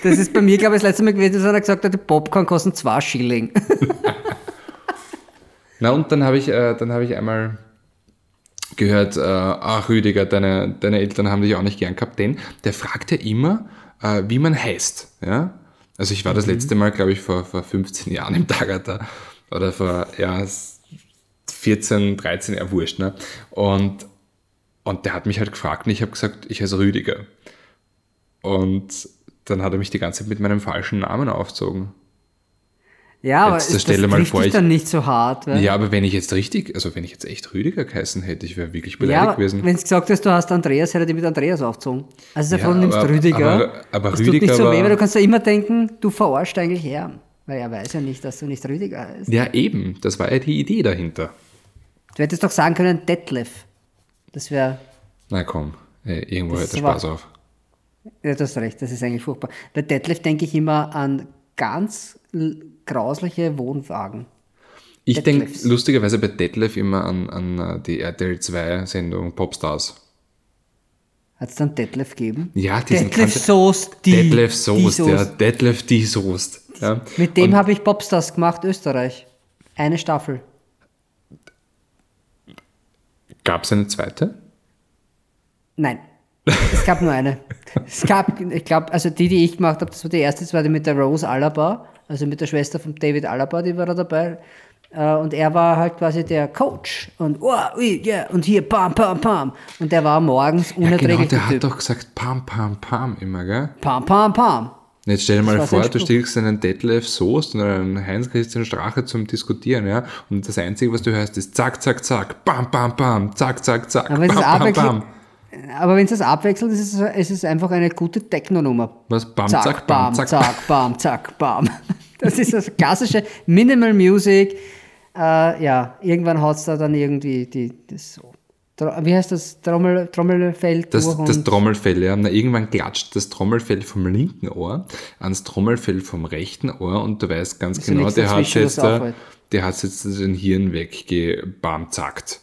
Speaker 1: das ist bei mir, glaube ich, das letzte Mal gewesen, dass einer gesagt hat, die Popcorn kosten 2 Schilling. [LAUGHS]
Speaker 2: Na und dann habe ich, äh, dann habe ich einmal gehört, äh, ach Rüdiger, deine, deine Eltern haben dich auch nicht gern gehabt, denn der fragt ja immer, äh, wie man heißt. Ja? Also ich war das letzte Mal, glaube ich, vor, vor 15 Jahren im Tagata oder vor ja, s- 14, 13, ja wurscht. Ne? Und, und der hat mich halt gefragt und ich habe gesagt, ich heiße Rüdiger. Und dann hat er mich die ganze Zeit mit meinem falschen Namen aufgezogen.
Speaker 1: Ja, aber
Speaker 2: Jetzt
Speaker 1: ist,
Speaker 2: stell dir
Speaker 1: das
Speaker 2: mal vor, ich-
Speaker 1: dann nicht so hart. Weil
Speaker 2: Ja, aber wenn ich jetzt richtig, also wenn ich jetzt echt Rüdiger geheißen hätte, ich wäre wirklich beleidigt
Speaker 1: Ja,
Speaker 2: gewesen.
Speaker 1: wenn du gesagt hast, du hast Andreas, hätte er dich mit Andreas aufgezogen. Also
Speaker 2: Ja,
Speaker 1: davon nimmst
Speaker 2: aber-
Speaker 1: Rüdiger.
Speaker 2: aber- aber
Speaker 1: das tut
Speaker 2: Rüdiger
Speaker 1: nicht so weh, weil du kannst ja immer denken, du verarscht eigentlich her. Weil er weiß ja nicht, dass du nicht Rüdiger heißt.
Speaker 2: Ja, eben. Das war ja die Idee dahinter.
Speaker 1: Du hättest doch sagen können Detlef. Das wäre,
Speaker 2: Na komm, äh, irgendwo hört der Spaß auf.
Speaker 1: Ja, du hast recht, das ist eigentlich furchtbar. Bei Detlef denke ich immer an ganz grausliche Wohnwagen.
Speaker 2: Ich denke lustigerweise bei Detlef immer an, an äh, die RTL 2 Sendung Popstars.
Speaker 1: Hat es dann Detlef gegeben?
Speaker 2: Ja, diesen
Speaker 1: Detlef Soest, die.
Speaker 2: Detlef
Speaker 1: die
Speaker 2: Soest, ja. Detlef die Soest. Ja.
Speaker 1: Mit dem habe ich Popstars gemacht, Österreich. Eine Staffel.
Speaker 2: Gab es eine zweite?
Speaker 1: Nein. Es gab nur eine. Es gab, ich glaube, also die, die ich gemacht habe, das war die erste, das war die mit der Rose Alaba, also mit der Schwester von David Alaba, die war da dabei. Äh, Und er war halt quasi der Coach. Und, oh, yeah, und hier, pam, pam, pam. Und der war morgens
Speaker 2: Ja, genau,
Speaker 1: unerträglich.
Speaker 2: der hat doch gesagt Pam, Pam, Pam immer, gell?
Speaker 1: Pam, pam, pam.
Speaker 2: Jetzt stell dir mal vor, du steckst einen Detlef Soest und einen Heinz-Christian Strache zum Diskutieren, ja? Und das Einzige, was du hörst, ist zack, zack, zack, bam, bam, bam, zack, zack, zack,
Speaker 1: Aber
Speaker 2: bam,
Speaker 1: es
Speaker 2: bam, bam.
Speaker 1: Aber wenn es das abwechselt, ist es, ist es einfach eine gute Techno-Nummer.
Speaker 2: Was? Bam,
Speaker 1: zack,
Speaker 2: zack,
Speaker 1: bam,
Speaker 2: zack,
Speaker 1: zack, bam, zack, bam. [LAUGHS] Das ist das klassische Minimal Music. Äh, ja, irgendwann haut es da dann irgendwie die, das Wie heißt das? Trommel, Trommelfell
Speaker 2: Das, das Trommelfell, ja. Na, irgendwann klatscht das Trommelfell vom linken Ohr ans Trommelfell vom rechten Ohr und du weißt ganz
Speaker 1: Ist
Speaker 2: genau, der hat jetzt, da, der hat jetzt den Hirn weggebamzackt.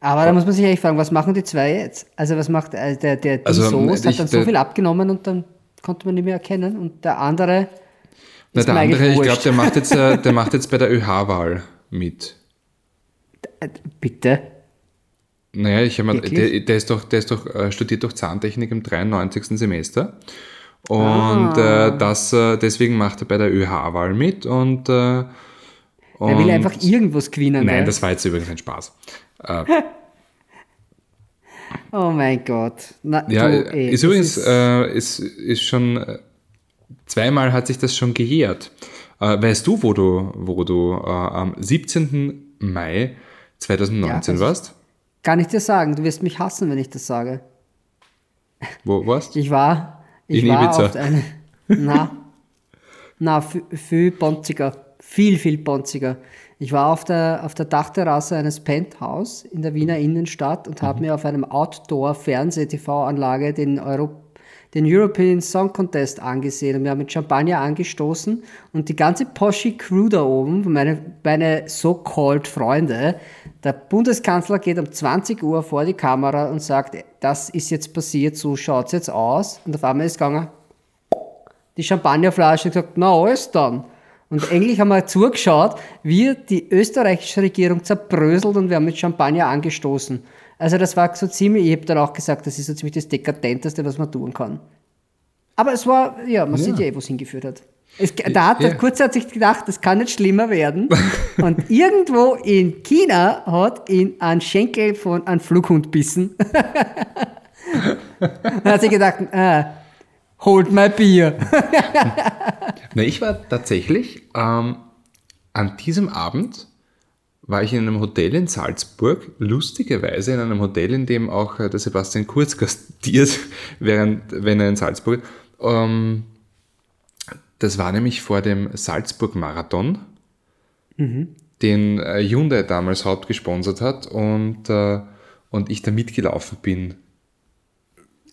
Speaker 1: Aber da muss man sich eigentlich fragen, was machen die zwei jetzt? Also was macht äh, der, der
Speaker 2: Also,
Speaker 1: Soest
Speaker 2: ich-
Speaker 1: hat dann so viel abgenommen und dann konnte man nicht mehr erkennen und der andere
Speaker 2: Na, der andere, ich glaube, der macht jetzt, äh, der macht jetzt bei der ÖH-Wahl mit.
Speaker 1: Bitte?
Speaker 2: Naja, ich habe
Speaker 1: Wirklich?
Speaker 2: der, der ist doch, der ist doch, äh, studiert doch Zahntechnik im 93. Semester. Und
Speaker 1: Ah.
Speaker 2: äh, das, deswegen macht er bei der ÖH-Wahl mit und, äh,
Speaker 1: Er will einfach irgendwas gewinnen.
Speaker 2: Nein, das war jetzt übrigens ein Spaß.
Speaker 1: Oh mein Gott. Na,
Speaker 2: Ja,
Speaker 1: du, ey,
Speaker 2: ist übrigens,
Speaker 1: ist-
Speaker 2: äh, ist, ist schon, äh, zweimal hat sich das schon gejährt. Äh, weißt du, wo du, wo du äh, am 17. Mai 2019
Speaker 1: Ja,
Speaker 2: warst?
Speaker 1: Kann ich dir sagen, du wirst mich hassen, wenn ich das sage.
Speaker 2: Wo warst
Speaker 1: Ich war, ich
Speaker 2: In
Speaker 1: war
Speaker 2: Ibiza.
Speaker 1: auf eine, na, na, viel, viel bonziger, viel, viel bonziger. Ich war auf der, auf der Dachterrasse eines Penthouse in der Wiener Innenstadt und
Speaker 2: Mhm.
Speaker 1: habe mir auf einem Outdoor-Fernseh-TV-Anlage den, Euro, den European Song Contest angesehen und wir haben mit Champagner angestoßen und die ganze Poschi Crew da oben, meine, meine so-called Freunde, der Bundeskanzler geht um 20 Uhr vor die Kamera und sagt, das ist jetzt passiert, so schaut's jetzt aus und auf einmal ist gegangen, die Champagnerflasche und gesagt, na alles dann. Und eigentlich haben wir zugeschaut, wie die österreichische Regierung zerbröselt und wir haben mit Champagner angestoßen. Also das war so ziemlich, ich habe dann auch gesagt, das ist so ziemlich das Dekadenteste, was man tun kann. Aber es war, ja, man sieht ja eh, wo es hingeführt hat. Es, da hat
Speaker 2: Ja.
Speaker 1: er kurzzeitig gedacht, das kann nicht schlimmer werden. Und irgendwo in China hat ihn ein Schenkel von einem Flughund bissen. [LAUGHS] Dann hat sie gedacht, äh, holt mein Bier. [LAUGHS]
Speaker 2: Na, ich war tatsächlich ähm, an diesem Abend war ich in einem Hotel in Salzburg, lustigerweise in einem Hotel, in dem auch äh, der Sebastian Kurz gastiert, [LAUGHS] während, wenn er in Salzburg. Ähm, das war nämlich vor dem Salzburg-Marathon, den äh, Hyundai damals hauptgesponsert hat und, äh, und ich da mitgelaufen bin.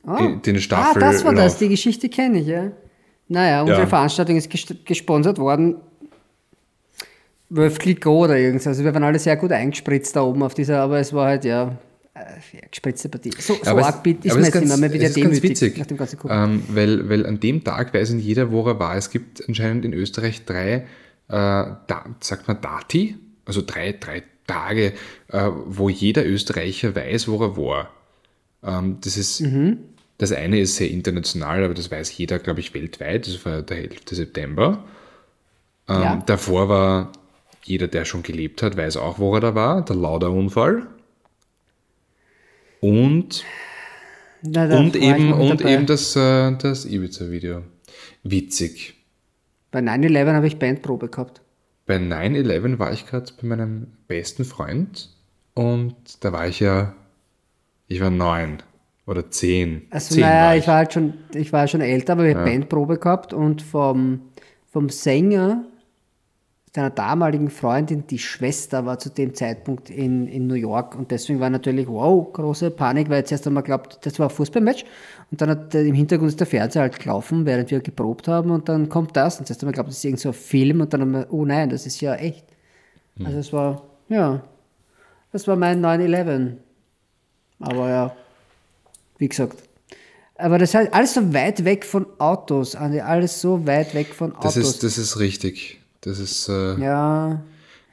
Speaker 2: In Den
Speaker 1: Ah,
Speaker 2: Staffellauf.
Speaker 1: das war das, die Geschichte kenne ich, ja. Naja, unsere
Speaker 2: Ja.
Speaker 1: Veranstaltung ist gest- gesponsert worden. Wolf Clicquot oder irgendwas. Also wir waren alle sehr gut eingespritzt da oben auf dieser, aber es war halt ja, äh, ja gespritzte Partie. So, so
Speaker 2: aber
Speaker 1: arg ist mir
Speaker 2: es
Speaker 1: jetzt immer mal wieder
Speaker 2: ist ganz
Speaker 1: demütig
Speaker 2: witzig,
Speaker 1: nach dem ganzen
Speaker 2: ähm, weil, weil an dem Tag weiß nicht jeder, wo er war. Es gibt anscheinend in Österreich drei, äh, da, sagt man Dati, also drei, drei Tage, äh, wo jeder Österreicher weiß, wo er war. Ähm, das ist,
Speaker 1: Mhm.
Speaker 2: Das eine ist sehr international, aber das weiß jeder, glaube ich, weltweit. Das war der 11. September. Ähm,
Speaker 1: Ja.
Speaker 2: Davor war jeder, der schon gelebt hat, weiß auch, wo er da war. Der Lauda-Unfall. Und
Speaker 1: Na,
Speaker 2: und eben, und
Speaker 1: dabei.
Speaker 2: eben das, äh, das Ibiza-Video. Witzig.
Speaker 1: Bei 9-11 habe ich Bandprobe gehabt.
Speaker 2: Bei 9-11 war ich gerade bei meinem besten Freund und da war ich ja, ich war neun oder zehn.
Speaker 1: Also
Speaker 2: zehn
Speaker 1: naja,
Speaker 2: war
Speaker 1: ich war halt schon, ich war schon älter, aber wir haben
Speaker 2: Ja.
Speaker 1: Bandprobe gehabt und vom, vom Sänger seiner damaligen Freundin, die Schwester war zu dem Zeitpunkt in, in New York und deswegen war natürlich, wow, große Panik, weil jetzt erst einmal glaubt, das war ein Fußballmatch und dann hat äh, im Hintergrund ist der Fernseher halt gelaufen, während wir geprobt haben und dann kommt das und zuerst einmal glaubt, das ist irgend so ein Film und dann haben wir, oh nein, das ist ja echt. Also es war, ja, das war mein 9-11. Aber ja, wie gesagt. Aber das ist halt alles so weit weg von Autos, Andi, alles so weit weg von Autos.
Speaker 2: Das ist, das ist richtig. Das ist äh,
Speaker 1: ja,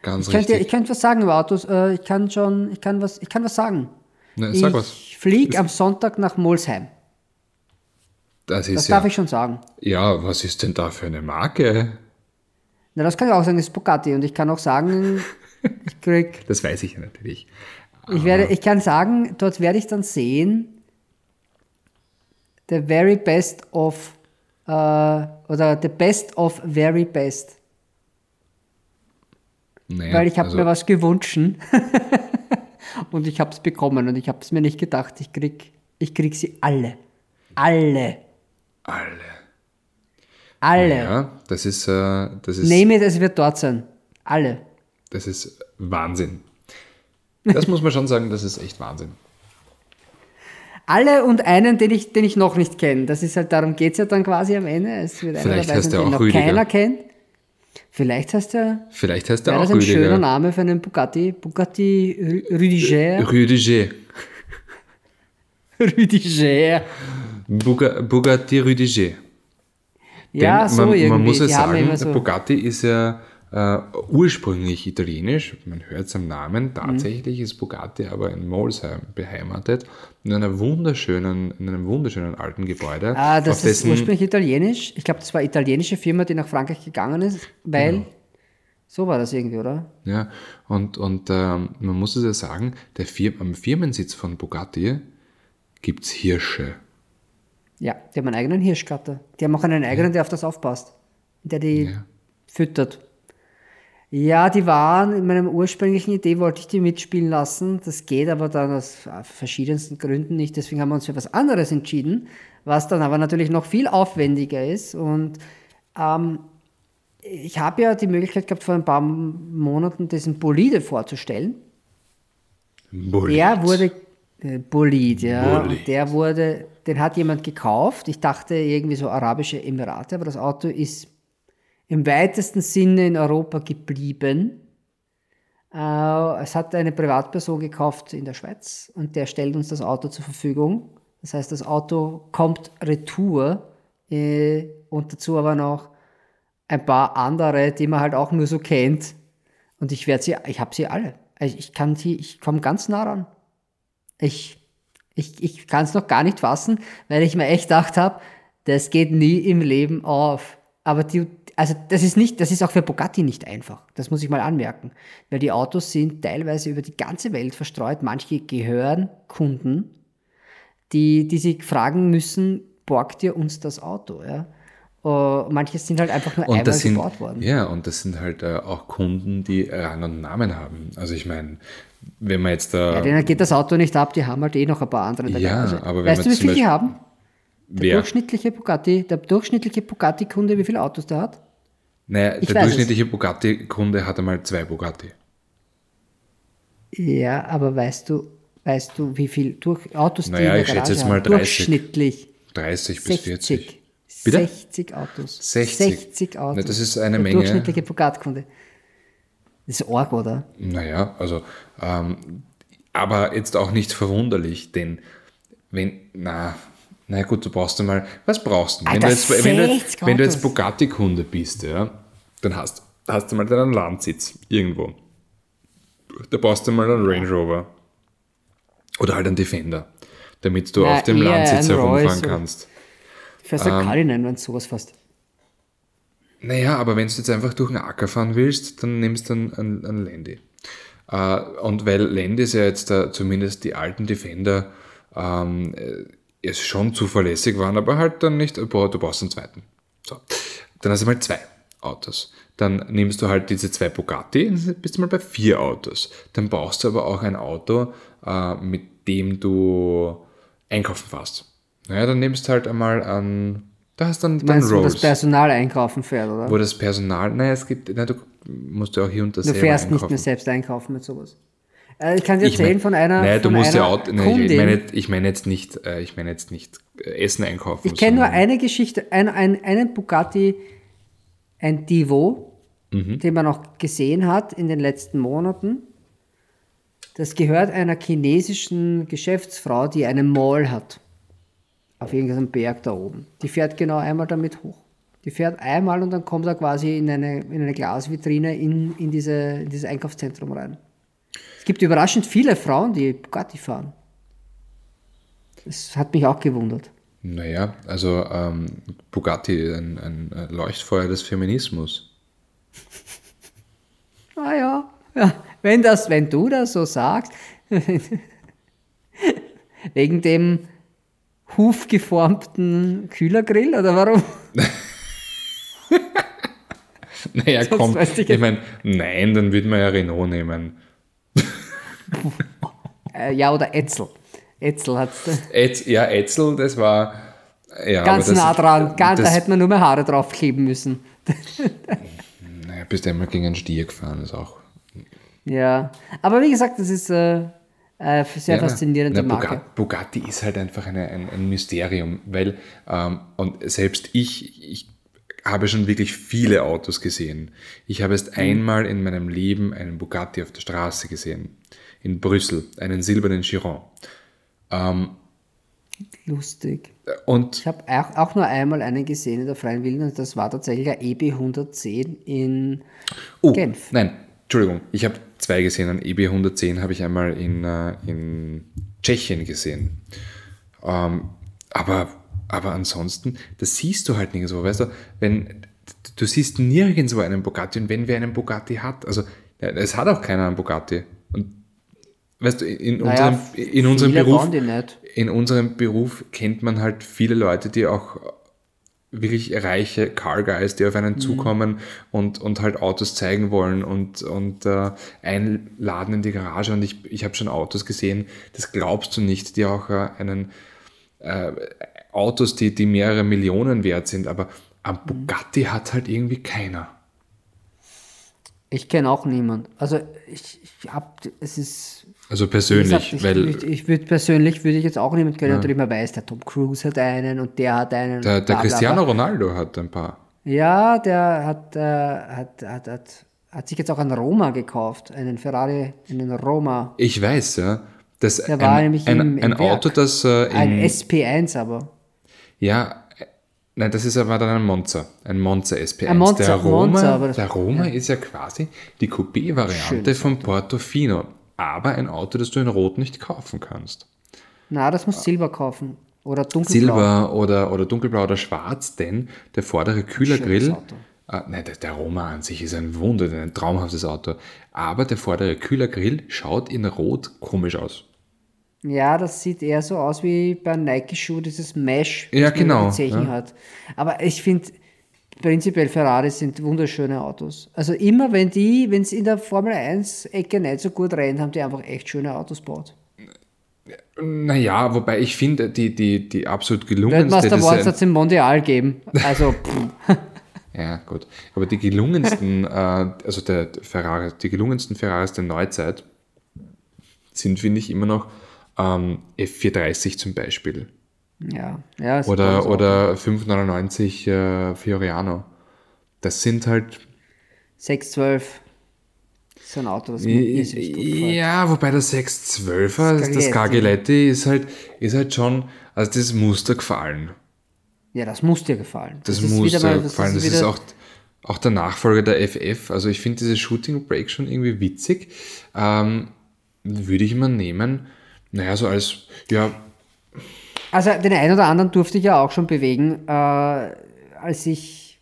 Speaker 2: ganz
Speaker 1: ich könnte,
Speaker 2: richtig.
Speaker 1: ich könnte was sagen über Autos. Äh, Ich kann schon, ich kann was, ich kann was sagen.
Speaker 2: Na, sag
Speaker 1: ich
Speaker 2: was.
Speaker 1: fliege am Sonntag nach Molsheim.
Speaker 2: Das ist
Speaker 1: Das
Speaker 2: ja,
Speaker 1: darf ich schon sagen.
Speaker 2: ja, was ist denn da für eine Marke?
Speaker 1: Na, das kann ich auch sagen, das ist Bugatti. Und ich kann auch sagen, [LAUGHS] ich krieg,
Speaker 2: Das weiß ich ja natürlich.
Speaker 1: ich werde, ich kann sagen, dort werde ich dann sehen, the very best of, äh, oder the best of very best.
Speaker 2: Naja,
Speaker 1: Weil ich habe
Speaker 2: also,
Speaker 1: mir was gewünscht [LAUGHS] und ich habe es bekommen und ich habe es mir nicht gedacht, ich krieg, ich krieg sie alle. Alle.
Speaker 2: Alle.
Speaker 1: Alle.
Speaker 2: Ja, das ist, äh, das ist
Speaker 1: it, es wird dort sein. Alle.
Speaker 2: Das ist Wahnsinn. Das muss man schon sagen, das ist echt Wahnsinn.
Speaker 1: Alle und einen, den ich, den ich noch nicht kenne. Das ist halt, darum geht es ja dann quasi am Ende. Es wird einer
Speaker 2: Vielleicht
Speaker 1: dabei
Speaker 2: heißt
Speaker 1: sein, den
Speaker 2: auch
Speaker 1: noch
Speaker 2: Rüdiger.
Speaker 1: keiner kennt. Vielleicht heißt er,
Speaker 2: Vielleicht heißt er auch
Speaker 1: das ein schöner
Speaker 2: Rüdiger.
Speaker 1: Name für einen Bugatti. Bugatti Rü- Rüdiger.
Speaker 2: Rüdiger. [LAUGHS]
Speaker 1: Rüdiger.
Speaker 2: Buga, Bugatti Rüdiger.
Speaker 1: Ja,
Speaker 2: Denn
Speaker 1: so
Speaker 2: man,
Speaker 1: irgendwie.
Speaker 2: man muss ja
Speaker 1: Die
Speaker 2: sagen,
Speaker 1: so.
Speaker 2: Bugatti ist ja äh, ursprünglich italienisch, man hört es am Namen, tatsächlich mhm. ist Bugatti aber in Molsheim beheimatet, in einer wunderschönen, in einem wunderschönen alten Gebäude.
Speaker 1: Ah, das ist ursprünglich italienisch. Ich glaube, das war eine italienische Firma, die nach Frankreich gegangen ist, weil genau. so war das irgendwie, oder?
Speaker 2: Ja, und, und ähm, man muss es ja sagen, der Fir am Firmensitz von Bugatti gibt es Hirsche.
Speaker 1: Ja, die haben einen eigenen Hirschgatter. Die haben auch einen eigenen, der auf das aufpasst, der die ja. füttert. Ja, die waren in meiner ursprünglichen Idee, wollte ich die mitspielen lassen. Das geht aber dann aus verschiedensten Gründen nicht. Deswegen haben wir uns für was anderes entschieden, was dann aber natürlich noch viel aufwendiger ist. Und ähm, ich habe ja die Möglichkeit gehabt, vor ein paar Monaten diesen Bolide vorzustellen. Bolid. Der wurde äh, Bolid, ja. Bolid. Der wurde, den hat jemand gekauft. Ich dachte irgendwie so Arabische Emirate, aber das Auto ist im weitesten Sinne in Europa geblieben. Äh, es hat eine Privatperson gekauft in der Schweiz und der stellt uns das Auto zur Verfügung. Das heißt, das Auto kommt retour äh, und dazu aber noch ein paar andere, die man halt auch nur so kennt. Und ich werde sie, ich habe sie alle. Also ich kann sie, ich komme ganz nah ran. Ich, ich, ich kann es noch gar nicht fassen, weil ich mir echt gedacht habe, das geht nie im Leben auf. Aber die, also das ist nicht, das ist auch für Bugatti nicht einfach. Das muss ich mal anmerken. Weil die Autos sind teilweise über die ganze Welt verstreut. Manche gehören Kunden, die, die sich fragen müssen, borgt ihr uns das Auto? Ja? Uh, manche sind halt einfach nur
Speaker 2: und
Speaker 1: einmal
Speaker 2: sind,
Speaker 1: gebaut worden.
Speaker 2: Ja, und das sind halt äh, auch Kunden, die Rang und Namen haben. Also ich meine, wenn man jetzt da...
Speaker 1: Ja, denen geht das Auto nicht ab, die haben halt eh noch ein paar andere
Speaker 2: dabei. Ja, also, aber
Speaker 1: wenn weißt du, wie viele die haben? Der
Speaker 2: Wer?
Speaker 1: durchschnittliche Bugatti, der durchschnittliche Bugatti-Kunde, wie viele Autos der hat?
Speaker 2: Naja, ich der durchschnittliche Bugatti-Kunde hat einmal zwei Bugatti.
Speaker 1: Ja, aber weißt du, weißt du, wie viel durch Autos
Speaker 2: die naja, in der
Speaker 1: ich
Speaker 2: schätze jetzt mal 30,
Speaker 1: durchschnittlich
Speaker 2: 30 bis
Speaker 1: 60.
Speaker 2: 40. Bitte?
Speaker 1: 60 Autos.
Speaker 2: 60,
Speaker 1: 60 Autos.
Speaker 2: Na, das ist eine
Speaker 1: der
Speaker 2: Menge.
Speaker 1: durchschnittliche Bugatti-Kunde. Das ist arg, oder?
Speaker 2: Naja, also, ähm, aber jetzt auch nicht verwunderlich, denn wenn, na, na gut, du brauchst einmal, was brauchst du? Wenn,
Speaker 1: Alter,
Speaker 2: du jetzt, wenn, du jetzt, wenn du jetzt. Bugatti-Kunde bist, ja, dann hast, hast du mal deinen Landsitz irgendwo. Da brauchst du mal einen Range Rover. Oder halt einen Defender, damit du
Speaker 1: Na,
Speaker 2: auf dem Landsitz herumfahren kannst.
Speaker 1: Fährst du
Speaker 2: Ähm,
Speaker 1: Cullinan, wenn du sowas fährst.
Speaker 2: Naja, aber wenn du jetzt einfach durch den Acker fahren willst, dann nimmst du einen, einen, einen Landy. Äh, und weil Landys ja jetzt da, zumindest die alten Defender ähm, äh, es schon zuverlässig waren, aber halt dann nicht, boah, du brauchst einen zweiten. So. Dann hast du mal zwei Autos. Dann nimmst du halt diese zwei Bugatti, dann bist du mal bei vier Autos. Dann brauchst du aber auch ein Auto, äh, mit dem du einkaufen fährst. Naja, dann nimmst du halt einmal an, da hast dann,
Speaker 1: Du
Speaker 2: dann
Speaker 1: meinst, wo
Speaker 2: Rolls
Speaker 1: das Personal einkaufen fährt, oder?
Speaker 2: wo das Personal, naja, es gibt, na, du musst ja auch hier und da
Speaker 1: du fährst nicht
Speaker 2: einkaufen.
Speaker 1: mehr selbst einkaufen mit sowas. Äh, ich kann dir
Speaker 2: Ich
Speaker 1: erzählen
Speaker 2: mein-
Speaker 1: von einer,
Speaker 2: du
Speaker 1: von
Speaker 2: musst ja auch, nein, ich meine, ich meine jetzt nicht, äh, ich meine jetzt nicht äh, Essen einkaufen.
Speaker 1: Ich kenne nur eine Geschichte, ein, ein, einen Bugatti, ein Divo,
Speaker 2: Mhm.
Speaker 1: den man auch gesehen hat in den letzten Monaten. Das gehört einer chinesischen Geschäftsfrau, die einen Mall hat. Auf irgendeinem Berg da oben. Die fährt genau einmal damit hoch. Die fährt einmal und dann kommt er quasi in eine, in eine Glasvitrine in, in, diese, in dieses Einkaufszentrum rein. Es gibt überraschend viele Frauen, die Bugatti fahren. Das hat mich auch gewundert.
Speaker 2: Naja, also ähm, Bugatti, ein, ein Leuchtfeuer des Feminismus. [LAUGHS]
Speaker 1: Ah ja, ja wenn, das, wenn du das so sagst, [LAUGHS] wegen dem hufgeformten Kühlergrill oder warum? [LAUGHS]
Speaker 2: Naja, komm,
Speaker 1: ich
Speaker 2: meine, nein, dann würde man ja Renault nehmen. [LAUGHS]
Speaker 1: Äh, ja, oder Etzel. Etzel hat
Speaker 2: Etz, ja, Etzel, das war, ja,
Speaker 1: ganz
Speaker 2: aber das,
Speaker 1: nah dran. Ganz, da hätte man nur mehr Haare draufkleben müssen. [LAUGHS]
Speaker 2: naja, bist du einmal gegen einen Stier gefahren, ist auch
Speaker 1: Ja, aber wie gesagt, das ist äh, äh, sehr
Speaker 2: Ja,
Speaker 1: faszinierende
Speaker 2: na,
Speaker 1: Marke.
Speaker 2: Bugatti, ist halt einfach eine, ein, ein Mysterium, weil, ähm, und selbst ich, ich habe schon wirklich viele Autos gesehen. Ich habe
Speaker 1: Mhm.
Speaker 2: erst einmal in meinem Leben einen Bugatti auf der Straße gesehen. In Brüssel, einen silbernen Chiron.
Speaker 1: Lustig.
Speaker 2: Und
Speaker 1: Ich habe auch, auch nur einmal einen gesehen in der Freien Wildnis. Das war tatsächlich ein EB 110 in
Speaker 2: oh,
Speaker 1: Genf.
Speaker 2: nein, Entschuldigung, ich habe zwei gesehen. Ein EB 110 habe ich einmal in, äh, in Tschechien gesehen. Ähm, aber, aber ansonsten, das siehst du halt nirgendwo, weißt du, wenn du siehst nirgendwo einen Bugatti und wenn wer einen Bugatti hat, also es hat auch keiner einen Bugatti. Und weißt du, in,
Speaker 1: Naja,
Speaker 2: unserem, in unserem Beruf in unserem Beruf kennt man halt viele Leute, die auch wirklich reiche Car Guys, die auf einen
Speaker 1: Mhm.
Speaker 2: zukommen und, und halt Autos zeigen wollen und, und äh, einladen in die Garage. Und ich, ich habe schon Autos gesehen, das glaubst du nicht, die auch äh, einen äh, Autos, die, die mehrere Millionen wert sind, aber am
Speaker 1: Mhm.
Speaker 2: Bugatti hat halt irgendwie keiner.
Speaker 1: Ich kenne auch niemand. Also ich, ich hab, es ist
Speaker 2: Also persönlich,
Speaker 1: gesagt, ich,
Speaker 2: weil
Speaker 1: ich, ich würde persönlich würde ich jetzt auch niemand kennen, der immer weiß, der Tom Cruise hat einen und der hat einen.
Speaker 2: der, der
Speaker 1: bla, bla,
Speaker 2: Cristiano
Speaker 1: bla.
Speaker 2: Ronaldo hat ein paar.
Speaker 1: Ja, der hat, äh, hat, hat, hat, hat sich jetzt auch einen Roma gekauft, einen Ferrari, einen Roma.
Speaker 2: Ich weiß, ja. Das
Speaker 1: Der
Speaker 2: ein,
Speaker 1: war nämlich
Speaker 2: ein,
Speaker 1: im- im
Speaker 2: ein Auto, das äh,
Speaker 1: Ein
Speaker 2: in,
Speaker 1: SP1 aber.
Speaker 2: Ja, äh, nein, das ist aber dann ein Monza. Ein Monza SP1.
Speaker 1: Ein Monza,
Speaker 2: der Roma,
Speaker 1: Monza, aber das-
Speaker 2: der Roma ist ja quasi die Coupé-Variante vom Portofino. Aber ein Auto, das du in Rot nicht kaufen kannst.
Speaker 1: Na, das muss Silber kaufen. Oder dunkelblau.
Speaker 2: Silber oder, oder dunkelblau oder schwarz, denn der vordere Kühlergrill. Äh, nein, der, der Roma an sich ist ein Wunder, ein traumhaftes Auto. Aber der vordere Kühlergrill schaut in Rot komisch aus.
Speaker 1: Ja, das sieht eher so aus wie bei Nike-Schuh, dieses Mesh,
Speaker 2: Ja, genau, ja.
Speaker 1: hat. Aber ich finde, prinzipiell Ferraris sind wunderschöne Autos. Also immer, wenn die, wenn es in der Formel 1-Ecke nicht so gut rennt, haben die einfach echt schöne Autos gebaut.
Speaker 2: Naja, wobei ich finde, die, die, die absolut gelungenste
Speaker 1: Weltmeister
Speaker 2: Design-
Speaker 1: Awards hat es im Mondial geben. [LAUGHS] Also, [LAUGHS]
Speaker 2: Ja, gut. Aber die gelungensten, [LAUGHS] äh, also der Ferrari, die gelungensten Ferraris der Neuzeit sind, finde ich, immer noch ähm, F430 zum Beispiel.
Speaker 1: Ja, ja. ist
Speaker 2: Oder, oder 599 äh, Fioriano. Das sind halt.
Speaker 1: 612. Das ist ein Auto, das gut gefällt.
Speaker 2: Ja, wobei der 612er, das, das ist halt, ist halt schon, also das muss dir gefallen.
Speaker 1: Ja, das muss dir gefallen.
Speaker 2: Das,
Speaker 1: ist
Speaker 2: muss dir
Speaker 1: mal-
Speaker 2: gefallen. Das
Speaker 1: wieder-
Speaker 2: ist auch, auch der Nachfolger der FF. Also ich finde diese Shooting Break schon irgendwie witzig. Ähm, würde ich immer nehmen. Naja, so als, ja,
Speaker 1: Also den einen oder anderen durfte ich ja auch schon bewegen, äh, als ich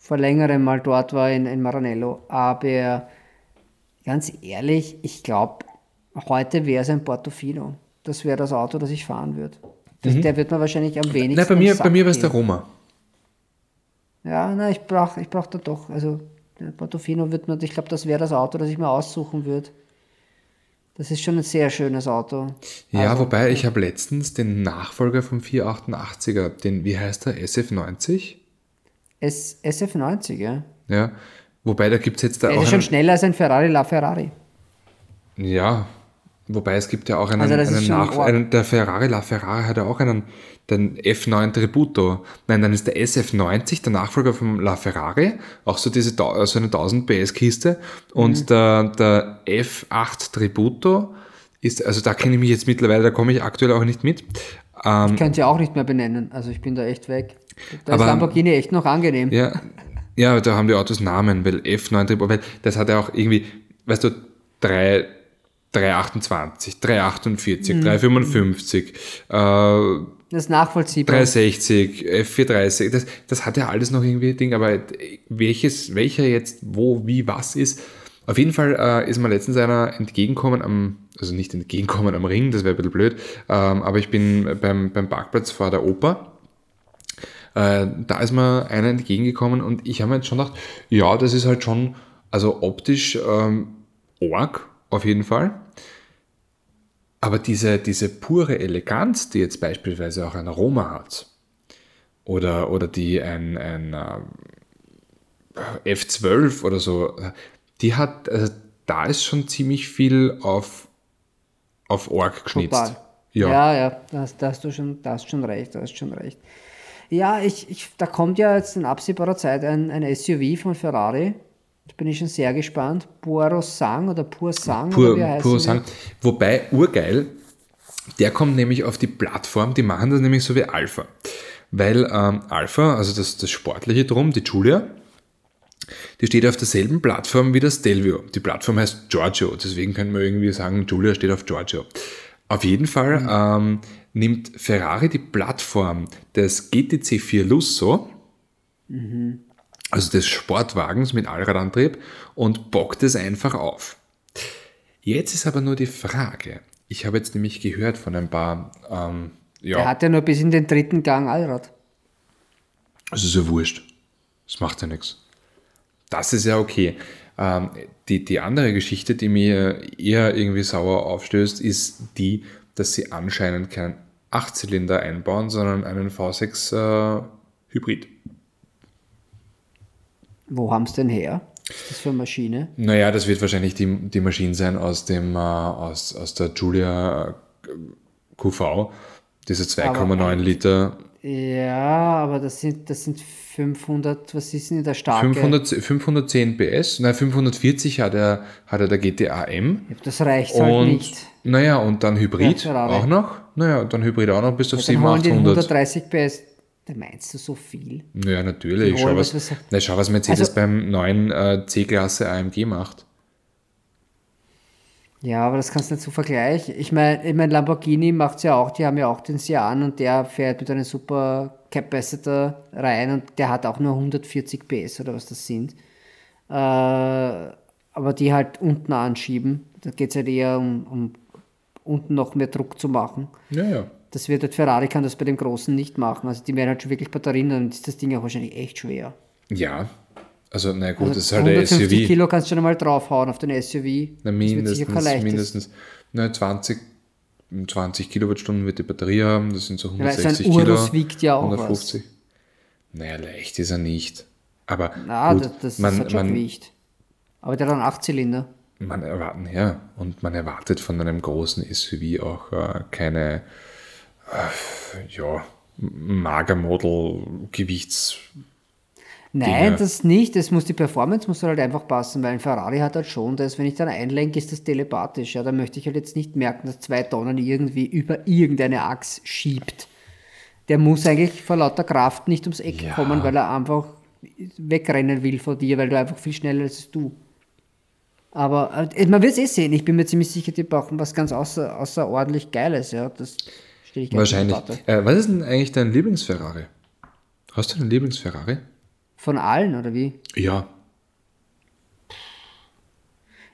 Speaker 1: vor längerem mal dort war in, in Maranello. Aber ganz ehrlich, ich glaube, heute wäre es ein Portofino. Das wäre das Auto, das ich fahren würde. Das, Der wird mir wahrscheinlich am wenigsten.
Speaker 2: Mhm. na, bei mir, bei mir war es der. Roma.
Speaker 1: Ja, na, ich brauche ich brauch da doch. Also der Portofino wird mir, ich glaube, das wäre das Auto, das ich mir aussuchen würde. Das ist schon ein sehr schönes Auto.
Speaker 2: Ja,
Speaker 1: Also,
Speaker 2: wobei ich habe letztens den Nachfolger vom 488er, den, wie heißt der, SF90?
Speaker 1: S, SF90, ja.
Speaker 2: Ja, wobei da gibt es jetzt da
Speaker 1: Der
Speaker 2: auch
Speaker 1: ist schon schneller als ein Ferrari La Ferrari.
Speaker 2: Ja, wobei es gibt ja auch einen,
Speaker 1: Also
Speaker 2: einen Nach einen, der Ferrari La Ferrari hat ja auch einen, den F9 Tributo. Nein, dann ist der SF90 der Nachfolger vom La Ferrari, auch so diese so eine 1000 PS Kiste und
Speaker 1: Mhm.
Speaker 2: der, der F8 Tributo ist, also da kenne ich mich jetzt mittlerweile, da komme ich aktuell auch nicht mit. Ähm,
Speaker 1: Ich kann sie auch nicht mehr benennen. Also ich bin da echt weg. Da
Speaker 2: Aber-
Speaker 1: ist Lamborghini echt noch angenehm.
Speaker 2: Ja, ja, da haben die Autos Namen, weil F9 Tributo, weil das hat ja auch irgendwie, weißt du, 3, 328, 348, 355, äh,
Speaker 1: Das ist nachvollziehbar.
Speaker 2: 360, F430, das, das hat ja alles noch irgendwie Ding, aber welches, welcher jetzt wo, wie, was ist. Auf jeden Fall äh, ist mir letztens einer entgegenkommen am, also nicht entgegenkommen am Ring, das wäre ein bisschen blöd, ähm, aber ich bin beim, beim Parkplatz vor der Oper. Äh, da ist mir einer entgegengekommen und ich habe mir jetzt schon gedacht, ja, das ist halt schon, also optisch ähm, arg, auf jeden Fall. Aber diese, diese pure Eleganz, die jetzt beispielsweise auch ein Roma hat, oder, oder die ein, ein äh, F12 oder so, die hat, also da ist schon ziemlich viel auf, auf Org geschnitzt.
Speaker 1: Total.
Speaker 2: Ja.
Speaker 1: ja, ja, da hast, da hast du schon, da hast schon recht, da hast schon recht. Ja, ich, ich, da kommt ja jetzt in absehbarer Zeit ein, ein SUV von Ferrari. Da bin ich schon sehr gespannt. Sang oder Pur Sang oder wie
Speaker 2: Pur,
Speaker 1: heißt
Speaker 2: pur sagen. Wobei, urgeil, Der kommt nämlich auf die Plattform, die machen das nämlich so wie Alpha. Weil ähm, Alpha, also das, das Sportliche drum, die Julia, die steht auf derselben Plattform wie das Stelvio. Die Plattform heißt Giorgio, deswegen können wir irgendwie sagen, Julia steht auf Giorgio. Auf jeden Fall
Speaker 1: Mhm.
Speaker 2: ähm, nimmt Ferrari die Plattform des GTC 4 Lusso,
Speaker 1: Mhm.
Speaker 2: Also des Sportwagens mit Allradantrieb, und bockt es einfach auf. Jetzt ist aber nur die Frage, ich habe jetzt nämlich gehört von ein paar, ähm,
Speaker 1: Der
Speaker 2: ja,
Speaker 1: hat ja nur bis in den dritten Gang Allrad.
Speaker 2: es ist ja wurscht. Das macht ja nichts. Das ist ja okay. Ähm, die, die andere Geschichte, die mir eher irgendwie sauer aufstößt, ist die, dass sie anscheinend keinen Achtzylinder einbauen, sondern einen V6 äh, Hybrid.
Speaker 1: Wo haben sie denn her? Was ist das für eine Maschine?
Speaker 2: Naja, das wird wahrscheinlich die, die Maschine sein aus, dem, äh, aus, aus der Julia QV, diese 2,9
Speaker 1: Aber-
Speaker 2: Liter,
Speaker 1: Ja, aber das sind, das sind 500, was ist denn der starke?
Speaker 2: 500, 510 PS, nein, 540 hat er, hat er der GTA M.
Speaker 1: Ja, Das reicht halt
Speaker 2: Und
Speaker 1: nicht.
Speaker 2: naja, und dann Hybrid
Speaker 1: Ja,
Speaker 2: auch noch. Naja, dann Hybrid auch noch bis auf
Speaker 1: Dann
Speaker 2: 700,
Speaker 1: holen die
Speaker 2: 800.
Speaker 1: 130 PS. Da meinst du so viel?
Speaker 2: Ja, natürlich. Schau was-
Speaker 1: was-
Speaker 2: na, schau, was Mercedes
Speaker 1: Also-
Speaker 2: beim neuen äh, C-Klasse AMG macht.
Speaker 1: Ja, aber das kannst du nicht so vergleichen. Ich meine, ich mein, Lamborghini macht es ja auch, die haben ja auch den Sian und der fährt mit einem super Capacitor rein und der hat auch nur 140 PS oder was das sind. Äh, aber die halt unten anschieben. Da geht es halt eher um, um unten noch mehr Druck zu machen.
Speaker 2: Ja, ja.
Speaker 1: Das wird halt Ferrari kann das bei dem Großen nicht machen. Also die werden halt schon wirklich Batterien, dann ist das Ding auch wahrscheinlich echt schwer.
Speaker 2: Ja. Also, na gut,
Speaker 1: Also
Speaker 2: das ist halt
Speaker 1: 150
Speaker 2: SUV.
Speaker 1: Kilo kannst du schon einmal draufhauen auf den SUV.
Speaker 2: Na, mindestens, mindestens na, 20, 20 Kilowattstunden wird die Batterie haben. Das sind so
Speaker 1: weil so ein
Speaker 2: 160
Speaker 1: Urus
Speaker 2: Kilo.
Speaker 1: wiegt ja auch
Speaker 2: 150. Naja, leicht ist er nicht. Aber
Speaker 1: Na,
Speaker 2: gut,
Speaker 1: das, das
Speaker 2: man,
Speaker 1: hat schon
Speaker 2: man,
Speaker 1: Gewicht. Aber der hat einen 8-Zylinder.
Speaker 2: man erwarten, ja, und man erwartet von einem großen SUV auch äh, keine, äh, ja, Magermodel-Gewichts.
Speaker 1: Nein,
Speaker 2: Dinge.
Speaker 1: das nicht. Das muss die Performance muss halt einfach passen, weil ein Ferrari hat halt schon das, wenn ich dann einlenke, ist das telepathisch. Ja, da möchte ich halt jetzt nicht merken, dass zwei Tonnen irgendwie über irgendeine Achse schiebt. Der muss eigentlich vor lauter Kraft nicht ums Eck
Speaker 2: Ja.
Speaker 1: kommen, weil er einfach wegrennen will von dir, weil du einfach viel schneller bist als du. Aber äh, man wird es eh sehen. Ich bin mir ziemlich sicher, die brauchen was ganz außer, außerordentlich Geiles. Ja, das gleich
Speaker 2: Wahrscheinlich. Äh, was ist denn eigentlich dein Lieblingsferrari? Hast du einen Lieblingsferrari?
Speaker 1: Von allen, oder wie?
Speaker 2: Ja.